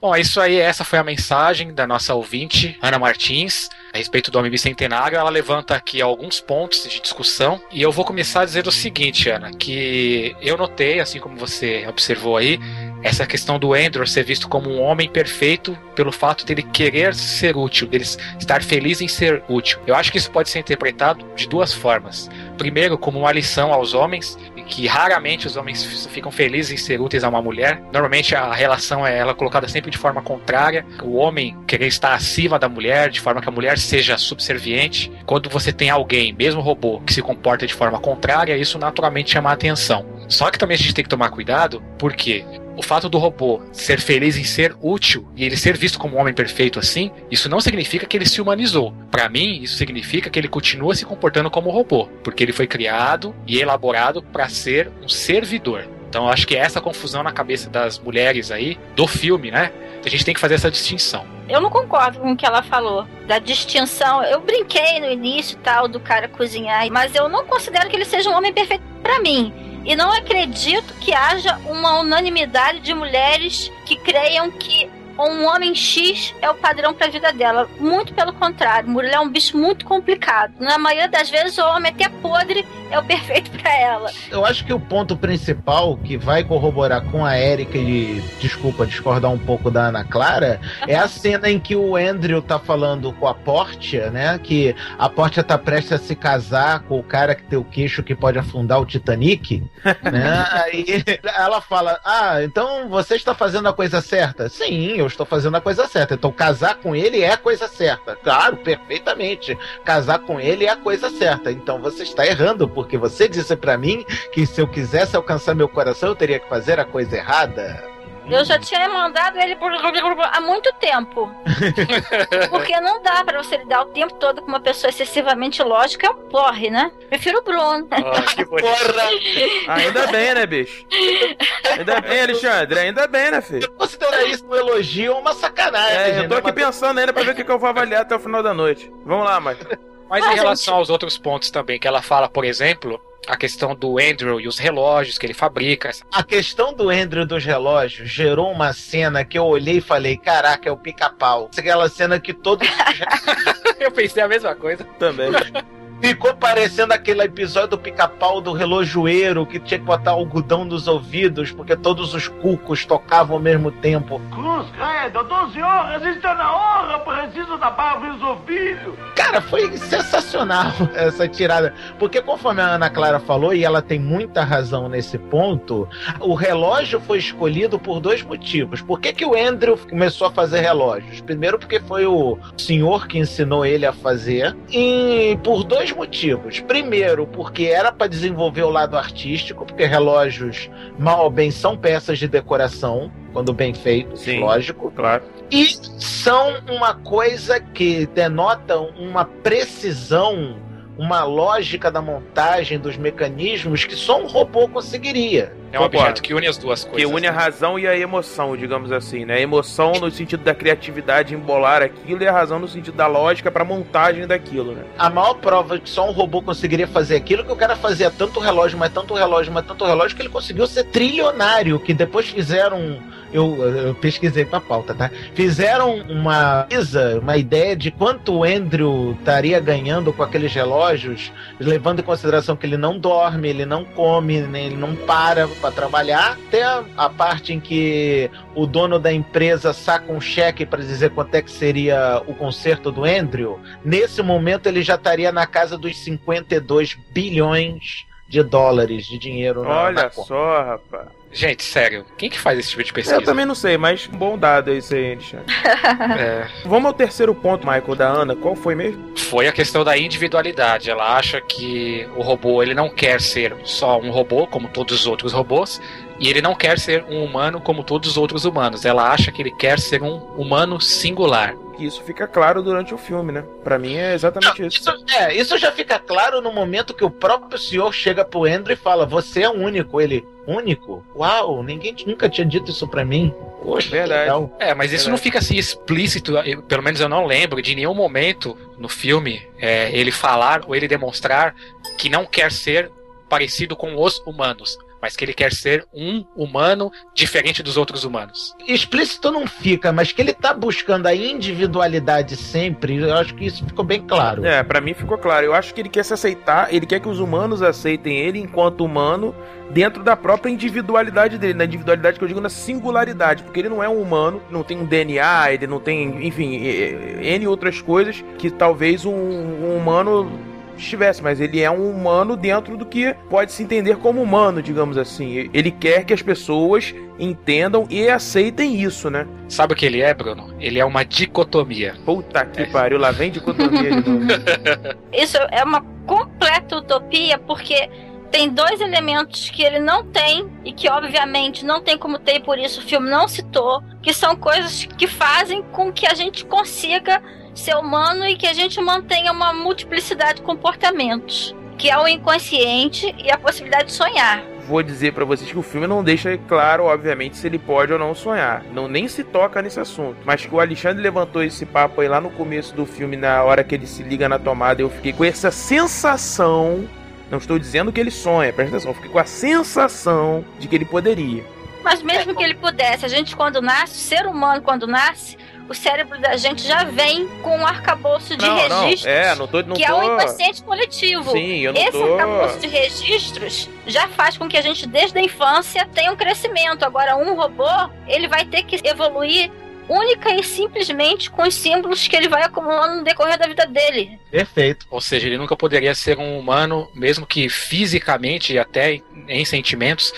Bom, é isso aí. Essa foi a mensagem da nossa ouvinte, Ana Martins, a respeito do Homem Bicentenário. Ela levanta aqui alguns pontos de discussão. E eu vou começar dizendo o seguinte, Ana, que eu notei, assim como você observou aí, essa questão do Andrew ser visto como um homem perfeito pelo fato dele querer ser útil, dele estar feliz em ser útil. Eu acho que isso pode ser interpretado de duas formas. Primeiro, como uma lição aos homens, que raramente os homens ficam felizes em ser úteis a uma mulher. Normalmente a relação é ela colocada sempre de forma contrária, o homem querer estar acima da mulher, de forma que a mulher seja subserviente. Quando você tem alguém, mesmo robô, que se comporta de forma contrária, isso naturalmente chama a atenção. Só que também a gente tem que tomar cuidado, porque o fato do robô ser feliz em ser útil e ele ser visto como um homem perfeito assim, isso não significa que ele se humanizou. Para mim, isso significa que ele continua se comportando como robô, porque ele foi criado e elaborado para ser um servidor. Então eu acho que é essa confusão na cabeça das mulheres aí do filme, né? A gente tem que fazer essa distinção. Eu não concordo com o que ela falou. Da distinção. Eu brinquei no início tal do cara cozinhar, mas eu não considero que ele seja um homem perfeito pra mim. E não acredito que haja uma unanimidade de mulheres que creiam que um homem X é o padrão pra vida dela. Muito pelo contrário, mulher é um bicho muito complicado. Na maioria das vezes o homem é até podre é o perfeito para ela. Eu acho que o ponto principal que vai corroborar com a Erika e, desculpa, discordar um pouco da Ana Clara, é a cena em que o Andrew tá falando com a Portia, né? Que a Portia tá prestes a se casar com o cara que tem o queixo que pode afundar o Titanic, né? Aí ela fala: Ah, então você está fazendo a coisa certa? Sim, eu estou fazendo a coisa certa. Então casar com ele é a coisa certa. Claro, perfeitamente. Casar com ele é a coisa certa. Então você está errando, porque você disse para mim que se eu quisesse alcançar meu coração, eu teria que fazer a coisa errada. Eu já tinha mandado ele por há muito tempo. Porque não dá pra você lidar o tempo todo com uma pessoa excessivamente lógica, é um porre, né? Prefiro o Bruno. Oh, que Porra! Ainda bem, né, bicho? Ainda bem, Alexandre, ainda bem, né, filho? Eu considero isso um elogio ou uma sacanagem. É, eu tô aqui pensando ainda pra ver o que eu vou avaliar até o final da noite. Vamos lá, Mike. Mas em relação aos outros pontos também, que ela fala, por exemplo, a questão do Andrew e os relógios que ele fabrica. A questão do Andrew dos relógios gerou uma cena que eu olhei e falei: caraca, é o pica-pau. Aquela cena que todos. eu pensei a mesma coisa. Também. Ficou parecendo aquele episódio do pica-pau do relojoeiro que tinha que botar algodão nos ouvidos porque todos os cucos tocavam ao mesmo tempo. Cruz, credo, 12 horas, está na hora, preciso tapar os ouvidos. Cara, foi sensacional essa tirada. Porque conforme a Ana Clara falou, e ela tem muita razão nesse ponto, o relógio foi escolhido por dois motivos. Por que, que o Andrew começou a fazer relógios? Primeiro porque foi o senhor que ensinou ele a fazer. E por dois motivos. Primeiro, porque era para desenvolver o lado artístico, porque relógios, mal ou bem, são peças de decoração, quando bem feitos, Sim, lógico. Claro. E são uma coisa que denotam uma precisão, uma lógica da montagem dos mecanismos que só um robô conseguiria. É um objeto que une as duas coisas. Que une a razão e a emoção, digamos assim, né? A emoção no sentido da criatividade embolar aquilo e a razão no sentido da lógica para montagem daquilo, né? A maior prova de que só um robô conseguiria fazer aquilo que o cara fazia tanto relógio, mas tanto relógio, mas tanto relógio que ele conseguiu ser trilionário, que depois fizeram eu, eu pesquisei pra pauta, tá? Fizeram uma uma ideia de quanto o Andrew estaria ganhando com aqueles relógios, levando em consideração que ele não dorme, ele não come, nem ele não para para trabalhar, até a, a, parte em que o dono da empresa saca um cheque para dizer quanto é que seria o conserto do Andrew, nesse momento ele já estaria na casa dos 52 bilhões de dólares de dinheiro na Olha na só, rapaz. Gente, sério, quem que faz esse tipo de pesquisa? Eu também não sei, mas bom dado é isso aí, Alexandre. é. Vamos ao terceiro ponto, Michael, da Ana. Qual foi mesmo? Foi a questão da individualidade. Ela acha que o robô ele não quer ser só um robô, como todos os outros robôs, e ele não quer ser um humano como todos os outros humanos. Ela acha que ele quer ser um humano singular. Isso fica claro durante o filme, né? Para mim é exatamente não, isso. isso. É, isso já fica claro no momento que o próprio senhor chega pro Andrew e fala: Você é único. Ele, único? Uau, ninguém nunca tinha dito isso para mim. Poxa, Verdade. Legal. É, mas isso Verdade. não fica assim explícito, eu, pelo menos eu não lembro de nenhum momento no filme é, ele falar ou ele demonstrar que não quer ser parecido com os humanos mas que ele quer ser um humano diferente dos outros humanos. Explícito não fica, mas que ele tá buscando a individualidade sempre, eu acho que isso ficou bem claro. É, para mim ficou claro. Eu acho que ele quer se aceitar, ele quer que os humanos aceitem ele enquanto humano dentro da própria individualidade dele, na individualidade que eu digo na singularidade, porque ele não é um humano, não tem um DNA, ele não tem, enfim, N outras coisas que talvez um, um humano estivesse, mas ele é um humano dentro do que pode se entender como humano, digamos assim. Ele quer que as pessoas entendam e aceitem isso, né? Sabe o que ele é, Bruno? Ele é uma dicotomia. Puta que é. pariu, lá vem dicotomia de novo. Isso é uma completa utopia, porque tem dois elementos que ele não tem e que obviamente não tem como ter e por isso o filme não citou, que são coisas que fazem com que a gente consiga ser humano e que a gente mantenha uma multiplicidade de comportamentos, que é o inconsciente e a possibilidade de sonhar. Vou dizer para vocês que o filme não deixa claro, obviamente, se ele pode ou não sonhar. Não nem se toca nesse assunto. Mas que o Alexandre levantou esse papo aí lá no começo do filme, na hora que ele se liga na tomada, eu fiquei com essa sensação. Não estou dizendo que ele sonha, presta atenção, eu fiquei com a sensação de que ele poderia. Mas mesmo que ele pudesse, a gente quando nasce, o ser humano quando nasce, o cérebro da gente já vem com um arcabouço de Não, não, registros. é, não tô- não que é tô- o inconsciente coletivo. Sim, eu não Esse tô- arcabouço de registros já faz com que a gente, desde a infância, tenha um crescimento. Agora, um robô, ele vai ter que evoluir única e simplesmente com os símbolos que ele vai acumulando no decorrer da vida dele. Perfeito. Ou seja, ele nunca poderia ser um humano, mesmo que fisicamente e até em- sentimentos,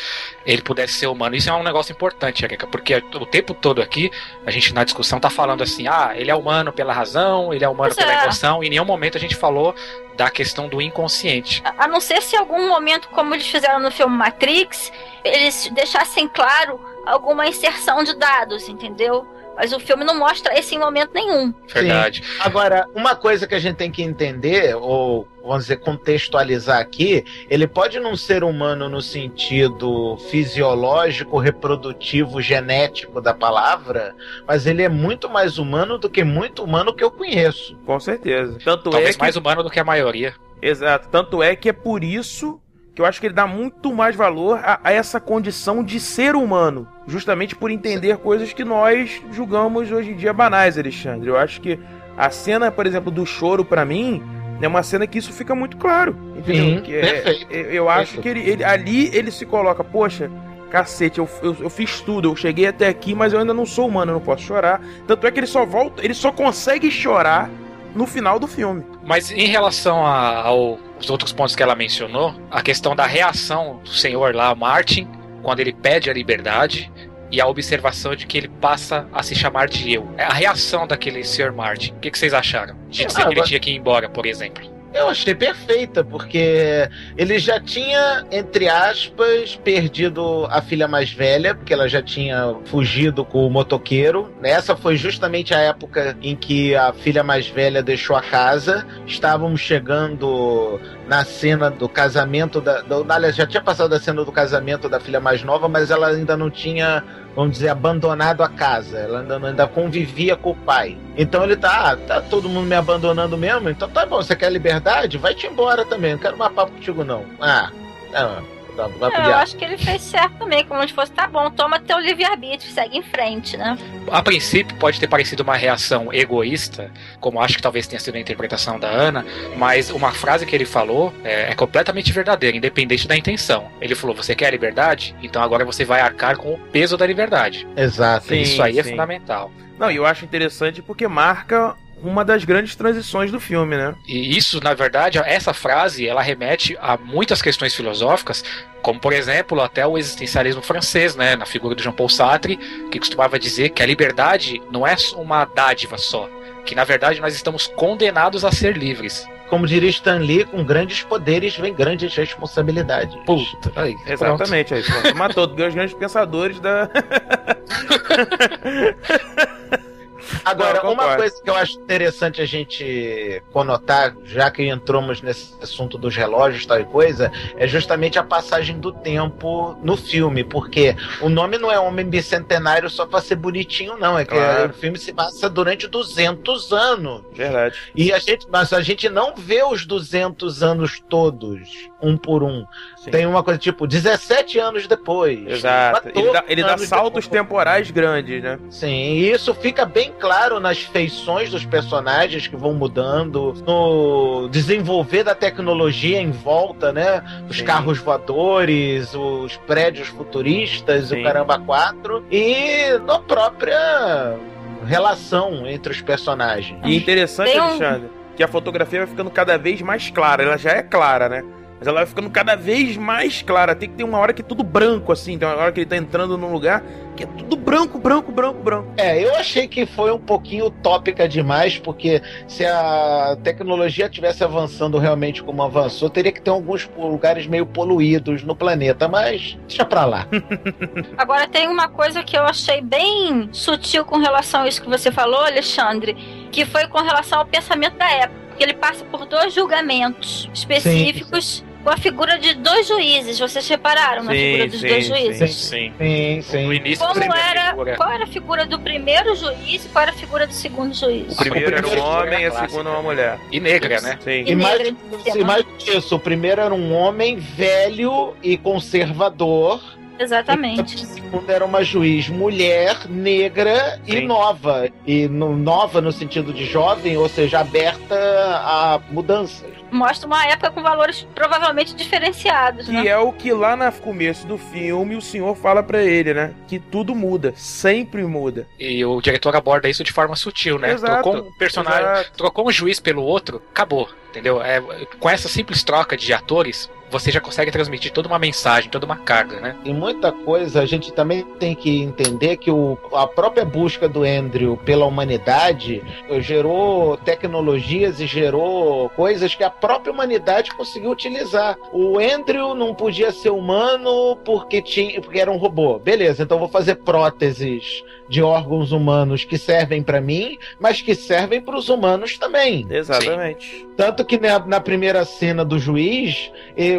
ele pudesse ser humano. Isso é um negócio importante, Erika, porque o tempo todo aqui, a gente na discussão tá falando assim, ah, ele é humano pela razão, ele é humano Pois pela é. emoção, e em nenhum momento a gente falou da questão do inconsciente. A a não ser se em algum momento, como eles fizeram no filme Matrix, eles deixassem claro alguma inserção de dados, entendeu? Mas o filme não mostra esse em momento nenhum. Verdade. Sim. Agora, uma coisa que a gente tem que entender, ou vamos dizer, contextualizar aqui, ele pode não ser humano no sentido fisiológico, reprodutivo, genético da palavra, mas ele é muito mais humano do que muito humano que eu conheço. Com certeza. Tanto Talvez é que... mais humano do que a maioria. Exato. Tanto é que é por isso que eu acho que ele dá muito mais valor a, a essa condição de ser humano. Justamente por entender coisas que nós julgamos hoje em dia banais, Alexandre. Eu acho que a cena, por exemplo, do choro, pra mim, é uma cena que isso fica muito claro. Entendeu? Sim, que é- perfeito. eu- eu acho que ele, ele- ali ele se coloca, poxa. Cacete, eu, eu, eu fiz tudo, eu cheguei até aqui, mas eu ainda não sou humano, eu não posso chorar. Tanto é que ele só volta, ele só consegue chorar no final do filme. Mas em relação a- aos outros pontos que ela mencionou, a questão da reação do senhor lá, Martin, quando ele pede a liberdade, e a observação de que ele passa a se chamar de eu. É a reação daquele senhor Martin. O que, que vocês acharam? De dizer Ah, que ele tinha que ir embora, por exemplo. Eu achei perfeita, porque ele já tinha, entre aspas, perdido a filha mais velha, porque ela já tinha fugido com o motoqueiro. Essa foi justamente a época em que a filha mais velha deixou a casa. Estávamos chegando na cena do casamento da. Do, aliás, já tinha passado a cena do casamento da filha mais nova, mas ela ainda não tinha, vamos dizer, abandonado a casa. Ela ainda, ainda convivia com o pai. Então ele tá, ah, tá todo mundo me abandonando mesmo? Então tá bom, você quer liberdade? Vai-te embora também, não quero mais papo contigo não. Ah, não, tá, vai pro Eu acho que ele fez certo também, como se fosse, tá bom, toma teu livre-arbítrio, segue em frente, né? A princípio pode ter parecido uma reação egoísta, como acho que talvez tenha sido a interpretação da Ana, mas uma frase que ele falou é, é completamente verdadeira, independente da intenção. Ele falou: Você quer a liberdade? Então agora você vai arcar com o peso da liberdade. Exato. Sim, Isso aí é sim. fundamental. Não, e eu acho interessante porque marca uma das grandes transições do filme, né? E isso, na verdade, essa frase, ela remete a muitas questões filosóficas, como por exemplo, até o existencialismo francês, né, na figura do Jean-Paul Sartre, que costumava dizer que a liberdade não é uma dádiva só, que na verdade nós estamos condenados a ser livres. Como diria Stan Lee, com grandes poderes vem grandes responsabilidades. Puta, aí, Exatamente, aí pronto. matou os grandes pensadores da. Agora, Não, uma coisa que eu acho interessante a gente conotar, já que entramos nesse assunto dos relógios tal e coisa, é justamente a passagem do tempo no filme, porque o nome não é Homem Bicentenário só pra ser bonitinho, não, é que Claro. o filme se passa durante 200 anos. Verdade. E a gente, mas a gente não vê os 200 anos todos, um por um. Sim. Tem uma coisa tipo 17 anos depois. Exato. Ele dá, ele dá 14 saltos depois. temporais grandes, né? Sim, e isso fica bem claro nas feições dos personagens que vão mudando, no desenvolver da tecnologia em volta, né? Os Sim. carros voadores, os prédios futuristas, Sim. o caramba 4 e na própria relação entre os personagens. E interessante, um- Alexandre, que a fotografia vai ficando cada vez mais clara. Ela já é clara, né? Mas ela vai ficando cada vez mais clara. Tem que ter uma hora que é tudo branco, assim. Tem uma hora que ele tá entrando num lugar que é tudo branco, branco, branco, branco. É, eu achei que foi um pouquinho utópica demais, porque se a tecnologia tivesse avançando realmente como avançou, teria que ter alguns lugares meio poluídos no planeta, mas deixa pra lá. Agora tem uma coisa que eu achei bem sutil com relação a isso que você falou, Alexandre, que foi com relação ao pensamento da época. Porque ele passa por dois julgamentos específicos com a figura de dois juízes. Vocês repararam na Sim, figura dos sim, dois sim. juízes? Sim. Sim, sim. No início Como era, figura. qual era a figura do primeiro juiz e qual era a figura do segundo juiz? O primeiro era um primeiro homem e a segunda uma mulher. E negra, né? Sim. E E mais, negra, e mais do que isso, o primeiro era um homem velho e conservador, Exatamente. A segunda era uma juiz mulher, negra Sim. e nova. E no, nova no sentido de jovem, ou seja, aberta a mudanças mostra uma época com valores provavelmente diferenciados, que né? E é o que lá no começo do filme o senhor fala para ele, né? Que tudo muda, sempre muda. E o diretor aborda isso de forma sutil, né? Exato, trocou um personagem, exato. trocou um juiz pelo outro, acabou, entendeu? É, com essa simples troca de atores, você já consegue transmitir toda uma mensagem, toda uma carga, né? E muita coisa a gente também tem que entender que o, a própria busca do Andrew pela humanidade gerou tecnologias e gerou coisas que a própria humanidade conseguiu utilizar. O Andrew não podia ser humano porque tinha porque era um robô. Beleza, então vou fazer próteses de órgãos humanos que servem para mim, mas que servem para os humanos também. Exatamente. Sim. Tanto que na, na, primeira cena do juiz,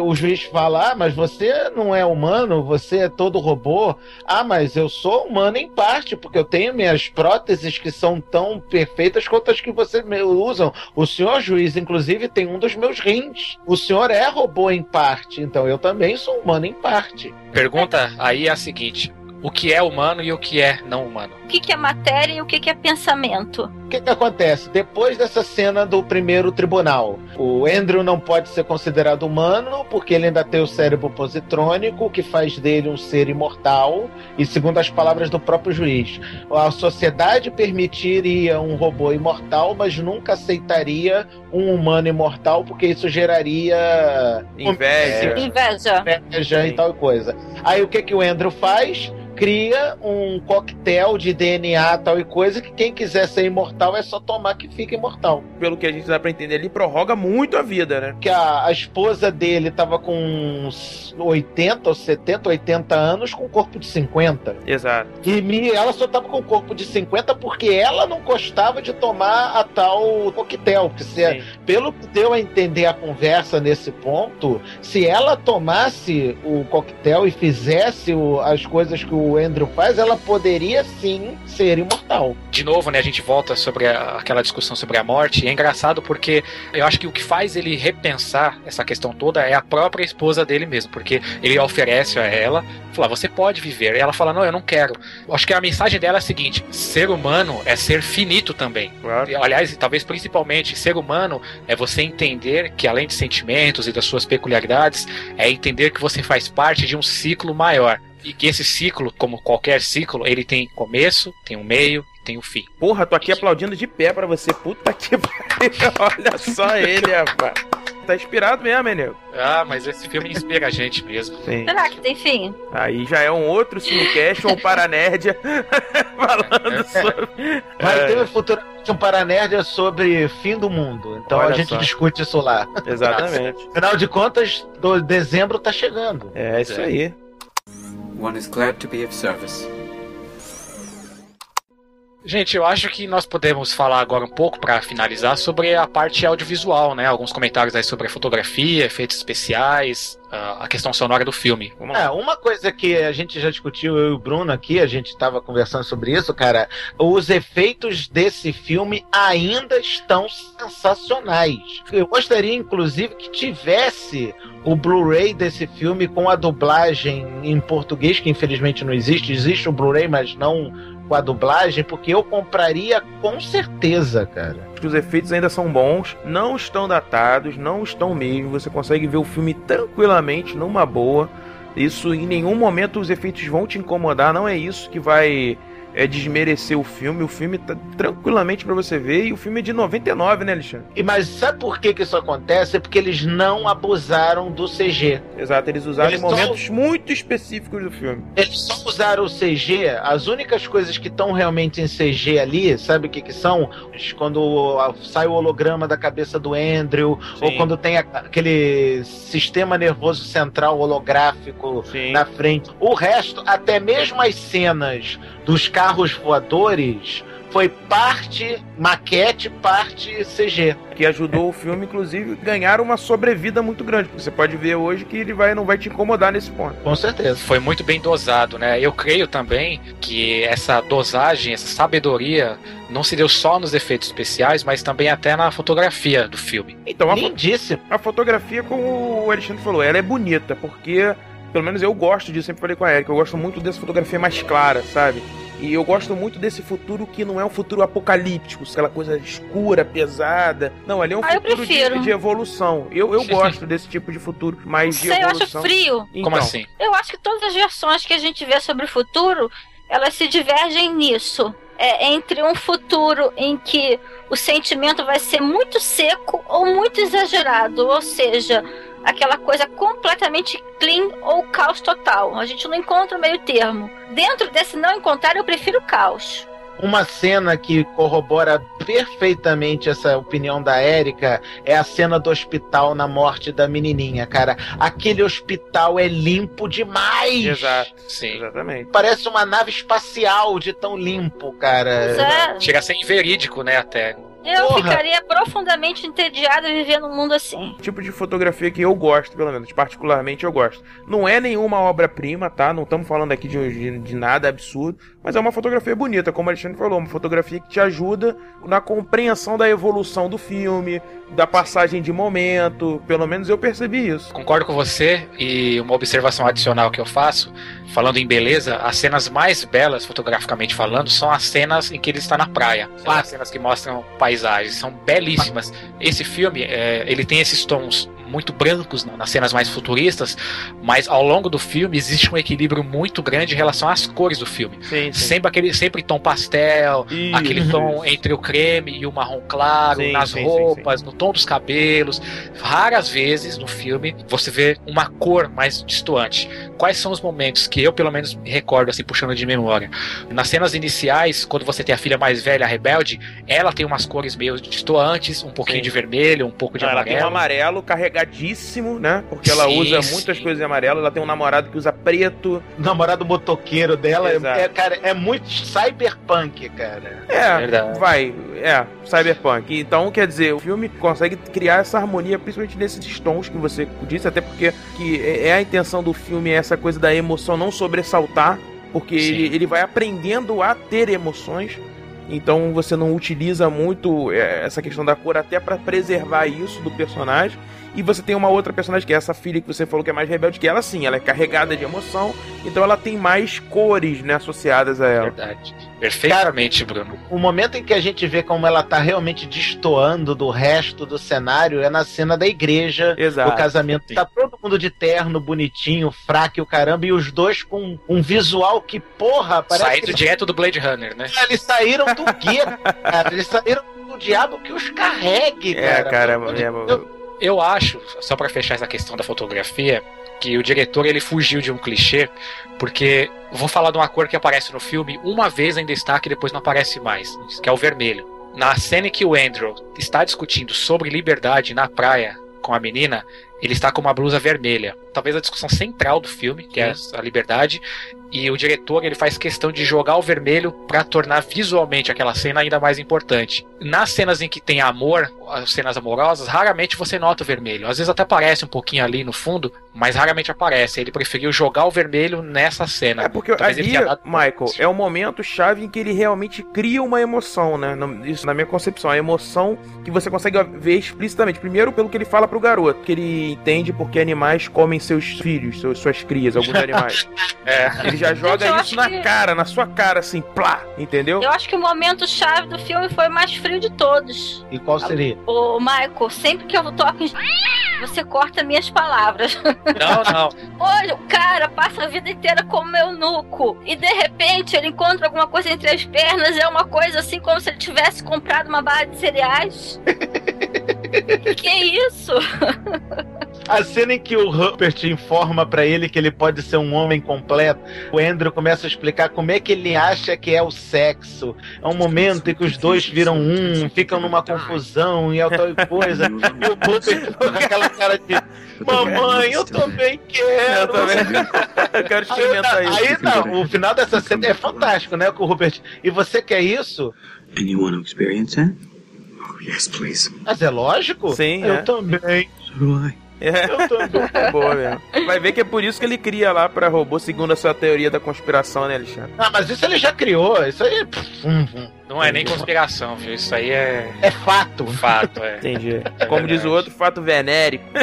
o juiz fala: Ah, mas você não é humano, você é todo robô. Ah, mas eu sou humano em parte, porque eu tenho minhas próteses que são tão perfeitas quanto as que você usam. O senhor juiz, inclusive, tem um dos meus rins. O senhor é robô em parte, então eu também sou humano em parte. Pergunta aí é a seguinte: o que é humano e o que é não humano. O que, que é matéria e o que, que é pensamento. O que, que acontece? Depois dessa cena do primeiro tribunal, o Andrew não pode ser considerado humano porque ele ainda tem o cérebro positrônico, que faz dele um ser imortal, e segundo as palavras do próprio juiz, a sociedade permitiria um robô imortal, mas nunca aceitaria um humano imortal porque isso geraria inveja, inveja, inveja e tal coisa. Aí o que que o Andrew faz? cria um coquetel de DNA tal e coisa que quem quiser ser imortal é só tomar que fica imortal. Pelo que a gente dá pra entender, ele prorroga muito a vida, né? Que a, a esposa dele tava com uns 80 ou 70, 80 anos com um corpo de 50. Exato. E ela só tava com um corpo de 50 porque ela não gostava de tomar a tal coquetel. Que se, é, pelo que deu a entender a conversa nesse ponto, se ela tomasse o coquetel e fizesse o, as coisas que o Andrew faz, ela poderia sim ser imortal. De novo, né, a gente volta sobre a, aquela discussão sobre a morte. E é engraçado porque eu acho que o que faz ele repensar essa questão toda é a própria esposa dele mesmo, porque ele oferece a ela, fala, você pode viver. E ela fala, não, eu não quero. Acho que a mensagem dela é a seguinte: ser humano é ser finito também. Claro. E, aliás, talvez principalmente, ser humano é você entender que além de sentimentos e das suas peculiaridades, é entender que você faz parte de um ciclo maior e que esse ciclo, como qualquer ciclo, ele tem começo, tem um meio, tem o um fim. Porra, tô aqui aplaudindo de pé para você. Puta que pariu. Olha só ele, rapaz. Tá inspirado mesmo, hein, nego? Ah, mas esse filme inspira a gente mesmo. Sim. Será que tem fim? Aí já é um outro Cinecast, um Paranerdia falando é. sobre. Vai é. ter um futuro um Paranerdia sobre fim do mundo. Então Olha a gente só. discute isso lá. Exatamente. Afinal de contas, do dezembro tá chegando. É isso é. aí. One is glad to be of service. Gente, eu acho que nós podemos falar agora um pouco para finalizar sobre a parte audiovisual, né? Alguns comentários aí sobre a fotografia, efeitos especiais, a questão sonora do filme. É, uma coisa que a gente já discutiu, eu e o Bruno aqui, a gente estava conversando sobre isso, cara. Os efeitos desse filme ainda estão sensacionais. Eu gostaria, inclusive, que tivesse o Blu-ray desse filme com a dublagem em português, que infelizmente não existe. Existe o Blu-ray, mas não com a dublagem, porque eu compraria com certeza, cara. Os efeitos ainda são bons, não estão datados, não estão mesmo. Você consegue ver o filme tranquilamente, numa boa. Isso em nenhum momento os efeitos vão te incomodar, não é isso que vai é desmerecer o filme. O filme tá tranquilamente para você ver. E o filme é de 99, né, Alexandre? E, mas sabe por que, que isso acontece? É porque eles não abusaram do CG. Exato, eles usaram eles em momentos só... muito específicos do filme. Eles só usaram o CG. As únicas coisas que estão realmente em CG ali, sabe o que, que são? Quando sai o holograma da cabeça do Andrew, Sim. ou quando tem aquele sistema nervoso central holográfico Sim. na frente. O resto, até mesmo as cenas dos carros voadores foi parte maquete, parte CG. Que ajudou o filme, inclusive, a ganhar uma sobrevida muito grande. Você pode ver hoje que ele vai, não vai te incomodar nesse ponto. Com certeza. Foi muito bem dosado, né? Eu creio também que essa dosagem, essa sabedoria não se deu só nos efeitos especiais, mas também até na fotografia do filme. Então, a, fo a fotografia, como o Alexandre falou, ela é bonita, porque pelo menos eu gosto disso, sempre falei com a Erika, eu gosto muito dessa fotografia mais clara, sabe? E eu gosto muito desse futuro que não é um futuro apocalíptico, aquela coisa escura, pesada. Não, ali é um Ah, futuro de, de evolução. Eu, eu gosto desse tipo de futuro mais de Sei, eu acho evolução. frio. Então, Como assim? Eu acho que todas as versões que a gente vê sobre o futuro, elas se divergem nisso. É entre um futuro em que o sentimento vai ser muito seco ou muito exagerado, ou seja, aquela coisa completamente clean ou caos total. A gente não encontra o meio termo. Dentro desse não encontrar, eu prefiro caos. Uma cena que corrobora perfeitamente essa opinião da Érica é a cena do hospital na morte da menininha, cara. Aquele hospital é limpo demais. Exato, Sim. exatamente. Parece uma nave espacial de tão limpo, cara. Pois é, Chega a ser inverídico, né, até. Eu Porra. ficaria profundamente entediada viver num mundo assim. tipo de fotografia que eu gosto, pelo menos, particularmente eu gosto. Não é nenhuma obra-prima, tá? Não estamos falando aqui de, de, de nada absurdo, mas é uma fotografia bonita, como o Alexandre falou, uma fotografia que te ajuda na compreensão da evolução do filme, da passagem de momento, pelo menos eu percebi isso. Concordo com você e uma observação adicional que eu faço, falando em beleza, as cenas mais belas, fotograficamente falando, são as cenas em que ele está na praia. São as cenas que mostram paisagens, são belíssimas. Esse filme, é, ele tem esses tons muito brancos nas cenas mais futuristas, mas ao longo do filme existe um equilíbrio muito grande em relação às cores do filme. Sim, sim. Sempre aquele sempre tom pastel, Isso, aquele tom entre o creme e o marrom claro, Sim, nas roupas, no tom dos cabelos. Raras vezes no filme você vê uma cor mais distoante. Quais são os momentos que eu, pelo menos, me recordo, assim, puxando de memória? Nas cenas iniciais, quando você tem a filha mais velha, a rebelde, ela tem umas cores meio distoantes, um pouquinho de vermelho, um pouco de Ah, ela tem um amarelo. amarelo carregadíssimo, né? Porque ela Sim, usa sim. muitas coisas em amarelo. Ela tem um namorado que usa preto. O namorado motoqueiro dela é, Exato. é, cara, é muito cyberpunk, cara. É, Verdade. vai, é, cyberpunk. Então, quer dizer, o filme consegue criar essa harmonia, principalmente nesses tons que você disse, até porque que é é a intenção do filme é essa coisa da emoção não sobressaltar, porque Sim. ele, ele vai aprendendo a ter emoções. Então você não utiliza muito é, essa questão da cor até pra preservar isso do personagem. E você tem uma outra personagem que é essa filha que você falou que é mais rebelde, que ela sim, ela é carregada de emoção, então ela tem mais cores, né, associadas a ela. Verdade. Perfeitamente, Bruno. O momento em que a gente vê como ela tá realmente destoando do resto do cenário é na cena da igreja, Exato. do casamento. Sim. Tá todo mundo de terno, bonitinho, fraco e o caramba, e os dois com um visual que, porra, parece Saído que direto do Blade Runner, né? eles saíram do gueto, cara. Eles saíram do diabo que os carregue, É, cara. cara, Pelo amor de é, Deus. Eu acho, só pra fechar essa questão da fotografia, que o diretor ele fugiu de um clichê, porque vou falar de uma cor que aparece no filme uma vez em destaque e depois não aparece mais, que é o vermelho. Na cena em que o Andrew está discutindo sobre liberdade na praia com a menina, ele está com uma blusa vermelha. Talvez a discussão central do filme, que é a liberdade, e o diretor ele faz questão de jogar o vermelho para tornar visualmente aquela cena ainda mais importante. Nas cenas em que tem amor, as cenas amorosas, raramente você nota o vermelho. Às vezes até aparece um pouquinho ali no fundo, mas raramente aparece. Ele preferiu jogar o vermelho nessa cena. É porque Talvez ali, Michael, é o momento chave em que ele realmente cria uma emoção, né? Isso na minha concepção, a emoção que você consegue ver explicitamente. Primeiro, pelo que ele fala pro garoto, que ele entende porque animais comem seus filhos, seus- suas crias, alguns animais. É. Ele já joga eu isso na que- cara, na sua cara, assim, plá, entendeu? Eu acho que o momento chave do filme foi o mais frio de todos. E qual seria? Ô, Michael, sempre que eu toco em... Você corta minhas palavras. Não, não. Olha, o cara passa a vida inteira como eunuco. E de repente ele encontra alguma coisa entre as pernas. É uma coisa assim como se ele tivesse comprado uma barra de cereais. que isso? A cena em que o Rupert informa pra ele que ele pode ser um homem completo, o Andrew começa a explicar como é que ele acha que é o sexo. É um momento em que os dois viram um, ficam numa confusão e é tal e coisa. E o Rupert com aquela cara de Mamãe, eu também quero. Eu também. eu quero experimentar aí, isso. Aí não, o final dessa cena é fantástico, né? Com o Rupert. E você quer isso? And you want to experience it? Oh, yes, please. Mas é lógico? Sim, Eu é. também. So do I. É, Eu também. é boa mesmo. Vai ver que é por isso que ele cria lá pra robô, segundo a sua teoria da conspiração, né, Alexandre? Ah, mas isso ele já criou. Isso aí. pff, hum, hum. Não é nem conspiração, viu? Isso aí é É fato. fato, é. Entendi. Como diz o outro, fato venérico.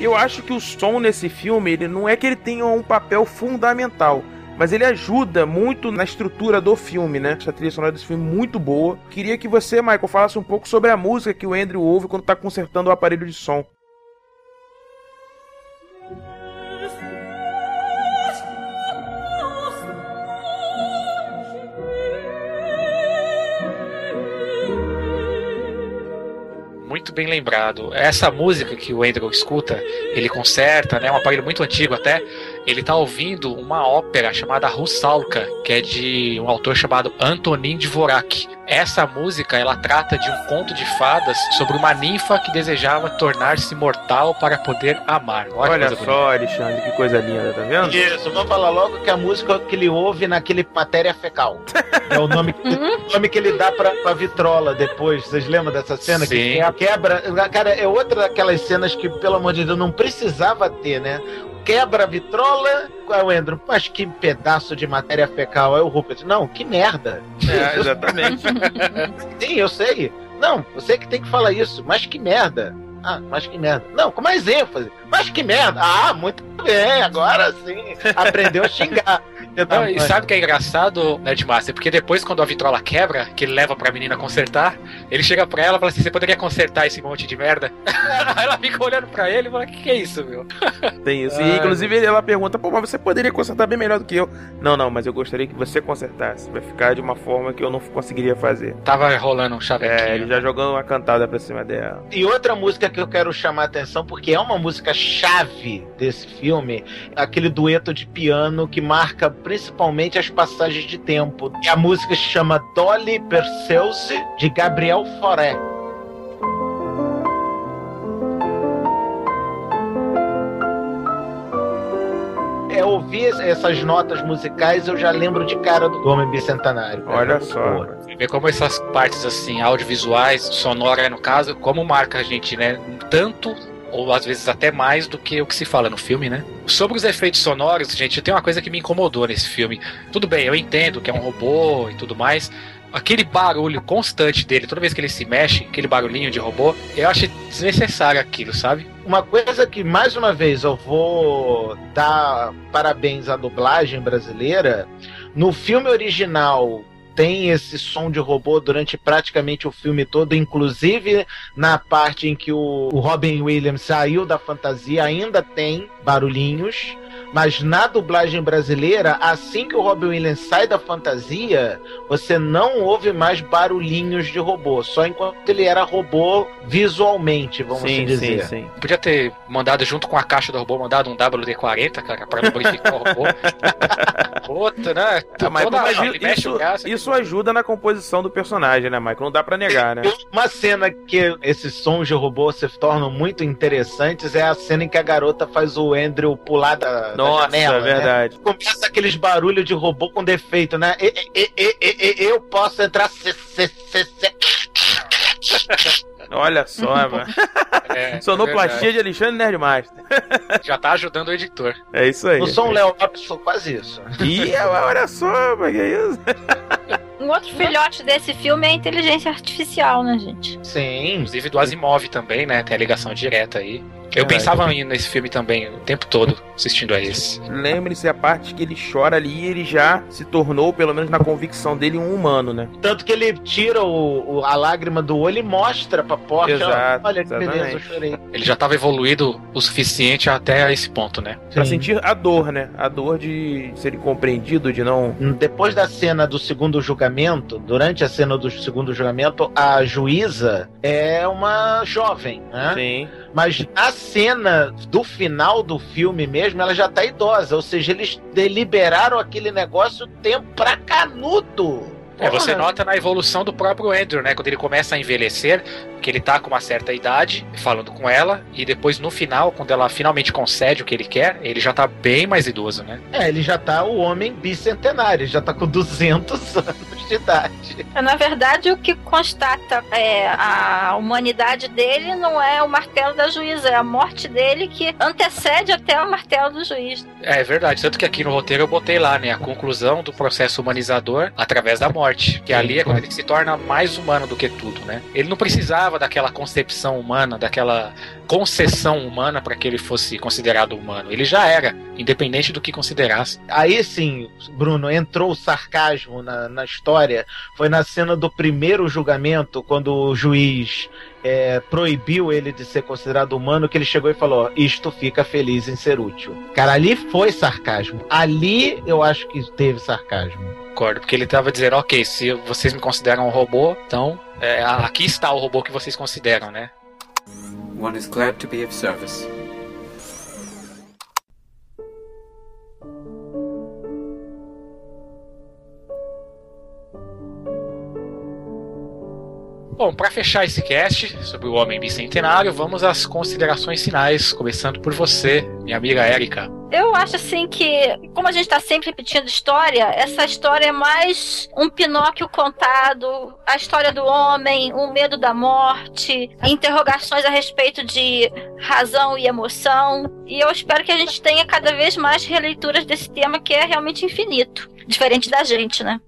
Eu acho que o som nesse filme, ele não é que ele tenha um papel fundamental, mas ele ajuda muito na estrutura do filme, né? Essa trilha sonora desse filme é muito boa. Queria que você, Michael, falasse um pouco sobre a música que o Andrew ouve quando tá consertando o aparelho de som. Bem lembrado. Essa música que o Andrew escuta, ele conserta, né? Um aparelho muito antigo até. Ele tá ouvindo uma ópera chamada Russalka, que é de um autor chamado Antonin Dvorak. Essa música, ela trata de um conto de fadas sobre uma ninfa que desejava tornar-se mortal para poder amar. Olha, Olha só, bonita. Alexandre, que coisa linda, tá vendo? Isso, vamos falar logo que a música que ele ouve naquele matéria fecal. é o nome, que, uhum. o nome que ele dá pra, pra vitrola depois. Vocês lembram dessa cena? Sim. Que é a quebra. Cara, é outra daquelas cenas que, pelo amor de Deus, não precisava ter, né? Quebra a vitrola. Qual é o Andrew? Mas que pedaço de matéria fecal. É o Rupert. Não, que merda. É, exatamente. Sim, eu sei. Não, você que tem que falar isso. Mas que merda. Ah, mas que merda. Não, com mais ênfase. Mas que merda. Ah, muito bem. Agora sim. Aprendeu a xingar. Não, e sabe o que é engraçado, Nerdmaster? Porque depois, quando a vitrola quebra, que ele leva pra menina consertar, ele chega pra ela e fala assim: Você poderia consertar esse monte de merda? ela fica olhando pra ele e fala: O que, que é isso, meu? Tem isso. E inclusive ela pergunta: Pô, mas você poderia consertar bem melhor do que eu? Não, não, mas eu gostaria que você consertasse. Vai ficar de uma forma que eu não conseguiria fazer. Tava rolando um chavequinho. É, ele já jogando uma cantada pra cima dela. E outra música que eu quero chamar a atenção, porque é uma música chave desse filme, aquele dueto de piano que marca principalmente as passagens de tempo. E a música se chama Dolly Perseus, de Gabriel Foré. é, ouvir essas notas musicais, eu já lembro de cara do Homem Bicentenário. Olha só. Você vê como essas partes assim, audiovisuais, sonora no caso, como marca a gente, né? Tanto ou às vezes até mais do que o que se fala no filme, né? Sobre os efeitos sonoros, gente, tem uma coisa que me incomodou nesse filme. Tudo bem, eu entendo que é um robô e tudo mais. Aquele barulho constante dele, toda vez que ele se mexe, aquele barulhinho de robô, eu achei desnecessário aquilo, sabe? Uma coisa que, mais uma vez, eu vou dar parabéns à dublagem brasileira. No filme original, tem esse som de robô durante praticamente o filme todo, inclusive na parte em que o, Robin Williams saiu da fantasia, ainda tem barulhinhos. Mas na dublagem brasileira, assim que o Robin Williams sai da fantasia, você não ouve mais barulhinhos de robô, só enquanto ele era robô visualmente, vamos sim, assim dizer. Sim, sim. Podia ter mandado junto com a caixa do robô, mandado um WD-40, cara, para lubrificar o robô. Outra, né? Ah, mas, mas isso, isso, isso ajuda na composição do personagem, né, Michael? Não dá pra negar, né? Uma cena que esses sons de robô se tornam muito interessantes é a cena em que a garota faz o Andrew pular da nossa, janela, é verdade. Né? Começa aqueles barulhos de robô com defeito, né? E, e, e, eu posso entrar. Olha só, mano. É, Sonoplastia é de Alexandre Nerdmaster. Já tá ajudando o editor. É isso aí. Não sou um Léo Lopes, quase isso. Ih, olha só, mas que é isso? Um outro filhote desse filme é a inteligência artificial, né, gente? Sim. Inclusive do Asimov também, né? Tem a ligação direta aí. Eu é, pensava é. nesse filme também o tempo todo, assistindo a esse. Lembre-se a parte que ele chora ali ele já se tornou, pelo menos na convicção dele, um humano, né? Tanto que ele tira o, o a lágrima do olho e mostra pra porta. Exato, Olha que beleza, eu chorei. Ele já estava evoluído o suficiente até esse ponto, né? Pra sentir a dor, né? A dor de ser compreendido, de não. Depois da cena do segundo julgamento, durante a cena do segundo julgamento, a juíza é uma jovem, né? Sim. Mas na cena do final do filme mesmo, ela já tá idosa. Ou seja, eles deliberaram aquele negócio tempo pra canudo. É, você nota na evolução do próprio Andrew, né? Quando ele começa a envelhecer, que ele tá com uma certa idade, falando com ela, e depois no final, quando ela finalmente concede o que ele quer, ele já tá bem mais idoso, né? É, ele já tá o homem bicentenário, já tá com 200 anos de idade. É, na verdade, o que constata é, a humanidade dele não é o martelo da juíza, é a morte dele que antecede até o martelo do juiz. É, é verdade, tanto que aqui no roteiro eu botei lá, né, a conclusão do processo humanizador através da morte morte, que ali é quando ele se torna mais humano do que tudo, né? Ele não precisava daquela concepção humana, daquela concessão humana para que ele fosse considerado humano. Ele já era, independente do que considerasse. Aí sim, Bruno, entrou o sarcasmo na, na história. Foi na cena do primeiro julgamento, quando o juiz é, proibiu ele de ser considerado humano, que ele chegou e falou: Isto fica feliz em ser útil. Cara, ali foi sarcasmo. Ali eu acho que teve sarcasmo. Concordo, porque ele estava dizendo: Ok, se vocês me consideram um robô, então é, aqui está o robô que vocês consideram, né? One is glad to be of service. Bom, para fechar esse cast sobre o Homem Bicentenário, vamos às considerações finais, começando por você, minha amiga Érica. Eu acho assim que, como a gente está sempre repetindo história, essa história é mais um Pinóquio contado, a história do homem, o medo da morte, interrogações a respeito de razão e emoção. E eu espero que a gente tenha cada vez mais releituras desse tema que é realmente infinito. Diferente da gente, né?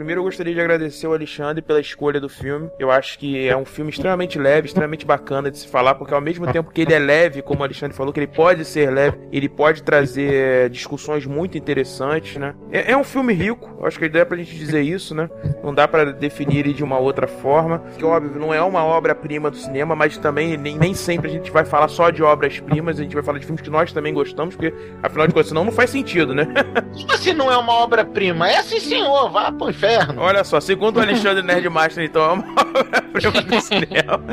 Primeiro eu gostaria de agradecer ao Alexandre pela escolha do filme. Eu acho que é um filme extremamente leve, extremamente bacana de se falar, porque ao mesmo tempo que ele é leve, como o Alexandre falou, que ele pode ser leve, ele pode trazer discussões muito interessantes, né? É, é um filme rico, acho que dá pra gente dizer isso, né? Não dá para definir ele de uma outra forma. Que óbvio, não é uma obra-prima do cinema, mas também nem, nem sempre a gente vai falar só de obras-primas, a gente vai falar de filmes que nós também gostamos, porque afinal de contas, senão não faz sentido, né? Assim não é uma obra-prima? É assim, senhor, vá pro inferno inferno. Olha só, segundo o Alexandre Nerdmaster, então é uma obra-prima do cinema.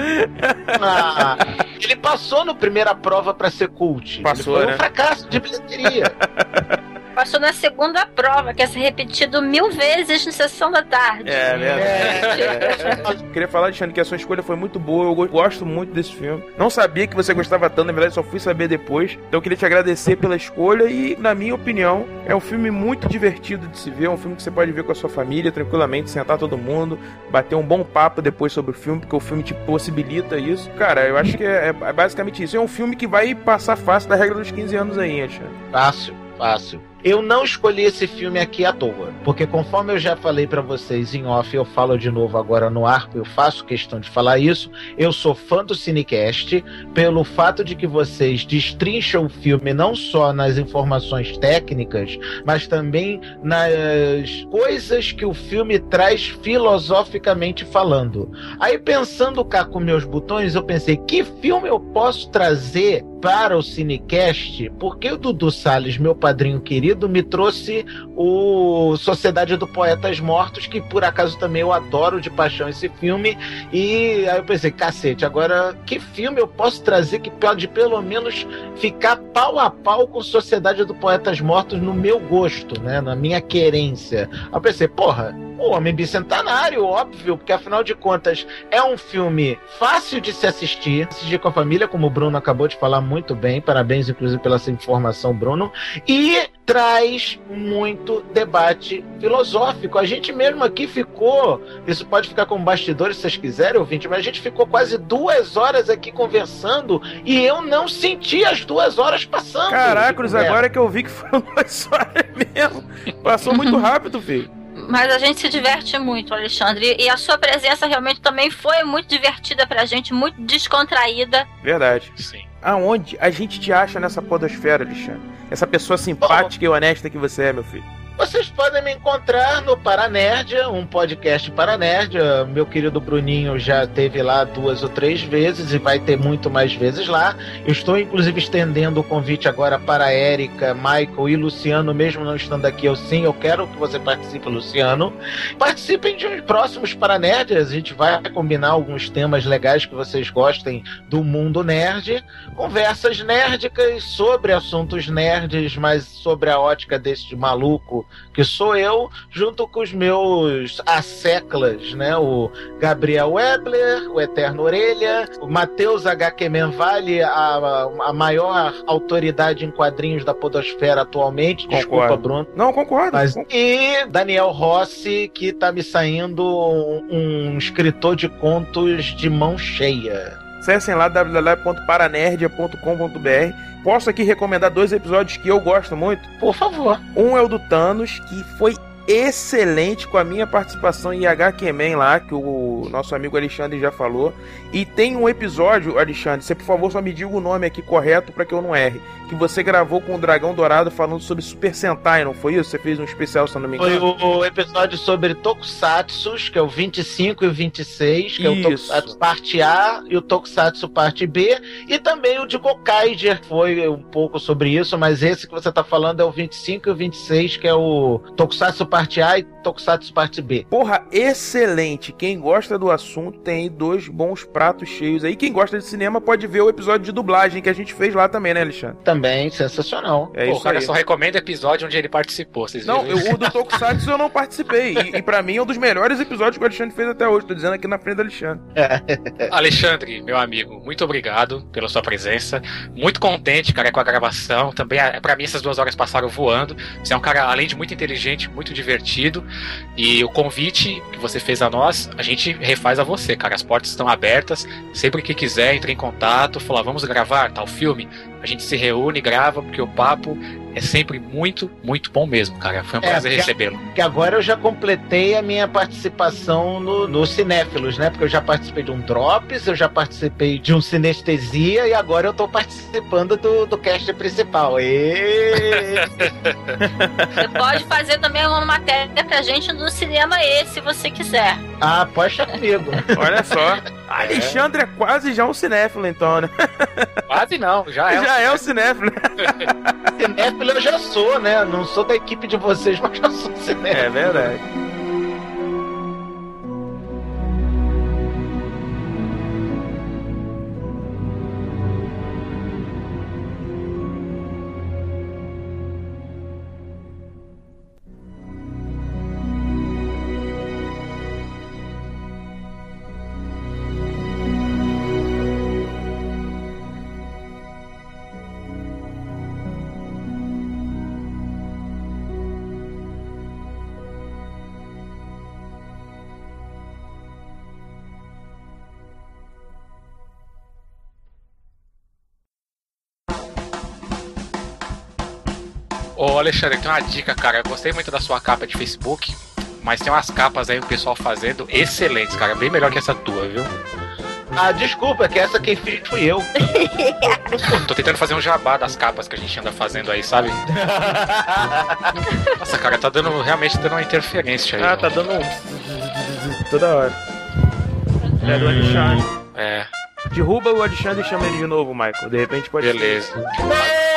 Ah, ele passou no primeira prova para ser cult. Passou, ele foi né? um fracasso de bilheteria. Passou na segunda prova, que é ser repetido mil vezes na sessão da tarde. É, verdade. É. Queria falar, Alexandre, que a sua escolha foi muito boa. Eu gosto muito desse filme. Não sabia que você gostava tanto, na verdade, só fui saber depois. Então eu queria te agradecer pela escolha e, na minha opinião, é um filme muito divertido de se ver. É um filme que você pode ver com a sua família tranquilamente, sentar todo mundo, bater um bom papo depois sobre o filme, porque o filme te possibilita isso. Cara, eu acho que é, é basicamente isso. É um filme que vai passar fácil da regra dos 15 anos aí, Alexandre. Fácil, fácil. Eu não escolhi esse filme aqui à toa, porque conforme eu já falei para vocês em off, eu falo de novo agora no ar, eu faço questão de falar isso. Eu sou fã do Cinecast pelo fato de que vocês destrincham o filme não só nas informações técnicas, mas também nas coisas que o filme traz filosoficamente falando. Aí pensando cá com meus botões, eu pensei, que filme eu posso trazer para o Cinecast? Porque o Dudu Salles, meu padrinho querido, me trouxe o Sociedade do Poetas Mortos, que por acaso também eu adoro de paixão esse filme. E aí eu pensei, cacete, agora que filme eu posso trazer que pode pelo menos ficar pau a pau com Sociedade do Poetas Mortos no meu gosto, né? Na minha querência. Aí eu pensei, porra, o Homem Bicentenário, óbvio, porque afinal de contas é um filme fácil de se assistir, assistir com a família, como o Bruno acabou de falar muito bem, parabéns inclusive pela sua informação, Bruno, e traz muito debate filosófico. A gente mesmo aqui ficou, isso pode ficar como bastidores se vocês quiserem, ouvinte, mas a gente ficou quase duas horas aqui conversando e eu não senti as duas horas passando. Caracoles, agora que eu vi que foram duas horas mesmo. Passou muito rápido, filho. Mas a gente se diverte muito, Alexandre. E a sua presença realmente também foi muito divertida pra gente, muito descontraída. Verdade. Sim. Aonde a gente te acha nessa podosfera, Alexandre? Essa pessoa simpática e honesta que você é, meu filho. Vocês podem me encontrar no Paranerdia, um podcast Paranerdia. Meu querido Bruninho já teve lá duas ou três vezes e vai ter muito mais vezes lá. Eu estou inclusive estendendo o convite agora para Érica, Michael e Luciano, mesmo não estando aqui. Eu sim, eu quero que você participe, Luciano. Participem de próximos Paranerdias. A gente vai combinar alguns temas legais que vocês gostem do mundo nerd. Conversas nerdicas sobre assuntos nerds, mas sobre a ótica desse maluco que sou eu, junto com os meus asseclas, né? O Gabriel Webler, o Eterno Orelha, o Matheus H. Menvale, a, a maior autoridade em quadrinhos da podosfera atualmente. Desculpa, Concordo. Bruno. Não, concordo. Mas, e Daniel Rossi, que tá me saindo um, um escritor de contos de mão cheia. Acessem lá www.paranerdia.com.br. Posso aqui recomendar dois episódios que eu gosto muito. Por favor. Um é o do Thanos, que foi excelente com a minha participação em HQ Man lá, que o nosso amigo Alexandre já falou. E tem um episódio, Alexandre, você por favor só me diga o nome aqui correto para que eu não erre. Que você gravou com o Dragão Dourado falando sobre Super Sentai, não foi isso? Você fez um especial, se eu não me engano. Foi o, episódio sobre Tokusatsu, que é o 25 e o 26, que isso. é o Tokusatsu parte A e o Tokusatsu parte B. E também o de Gokaiger foi um pouco sobre isso, mas esse que você tá falando é o 25 e o 26, que é o Tokusatsu parte A e Tokusatsu parte B. Porra, excelente! Quem gosta do assunto tem aí dois bons pratos cheios aí. Quem gosta de cinema pode ver o episódio de dublagem que a gente fez lá também, né, Alexandre? Também, sensacional. É Pô, isso o cara aí. só recomenda episódio onde ele participou. Vocês não, eu, o do Tokusatsu eu não participei. E, e pra mim é um dos melhores episódios que o Alexandre fez até hoje. Tô dizendo aqui na frente do Alexandre. Alexandre, meu amigo, muito obrigado pela sua presença. Muito contente, cara, com a gravação. Também, é, para mim, essas duas horas passaram voando. Você é um cara, além de muito inteligente, muito divertido. E o convite que você fez a nós, a gente refaz a você, cara. As portas estão abertas. Sempre que quiser, entre em contato, falar, vamos gravar tal filme. A gente se reúne, grava, porque o papo é sempre muito, muito bom mesmo, cara. Foi um é, prazer recebê-lo. Que agora eu já completei a minha participação no, no Cinéfilos, né? Porque eu já participei de um Drops, eu já participei de um Sinestesia e agora eu tô participando do, do cast principal. E... você pode fazer também uma matéria pra gente no cinema E, se você quiser. Ah, poxa comigo. Olha só. Alexandre é quase já um cinéfilo, então, né? Quase não, já é. Já um é um cinéfilo. cinéfilo eu já sou, né? Não sou da equipe de vocês, mas já sou cinéfilo. É verdade. Alexandre, tem uma dica, cara. Eu gostei muito da sua capa de Facebook, mas tem umas capas aí o pessoal fazendo excelentes, cara. Bem melhor que essa tua, viu? Ah, desculpa, é que essa quem fez fui eu. Tô tentando fazer um jabá das capas que a gente anda fazendo aí, sabe? Nossa, cara, tá dando realmente dando uma interferência aí. Ah, tá dando um. toda hora. É do Alexandre. É. Derruba o Alexandre e chama ele de novo, Michael. De repente pode Beleza. ser.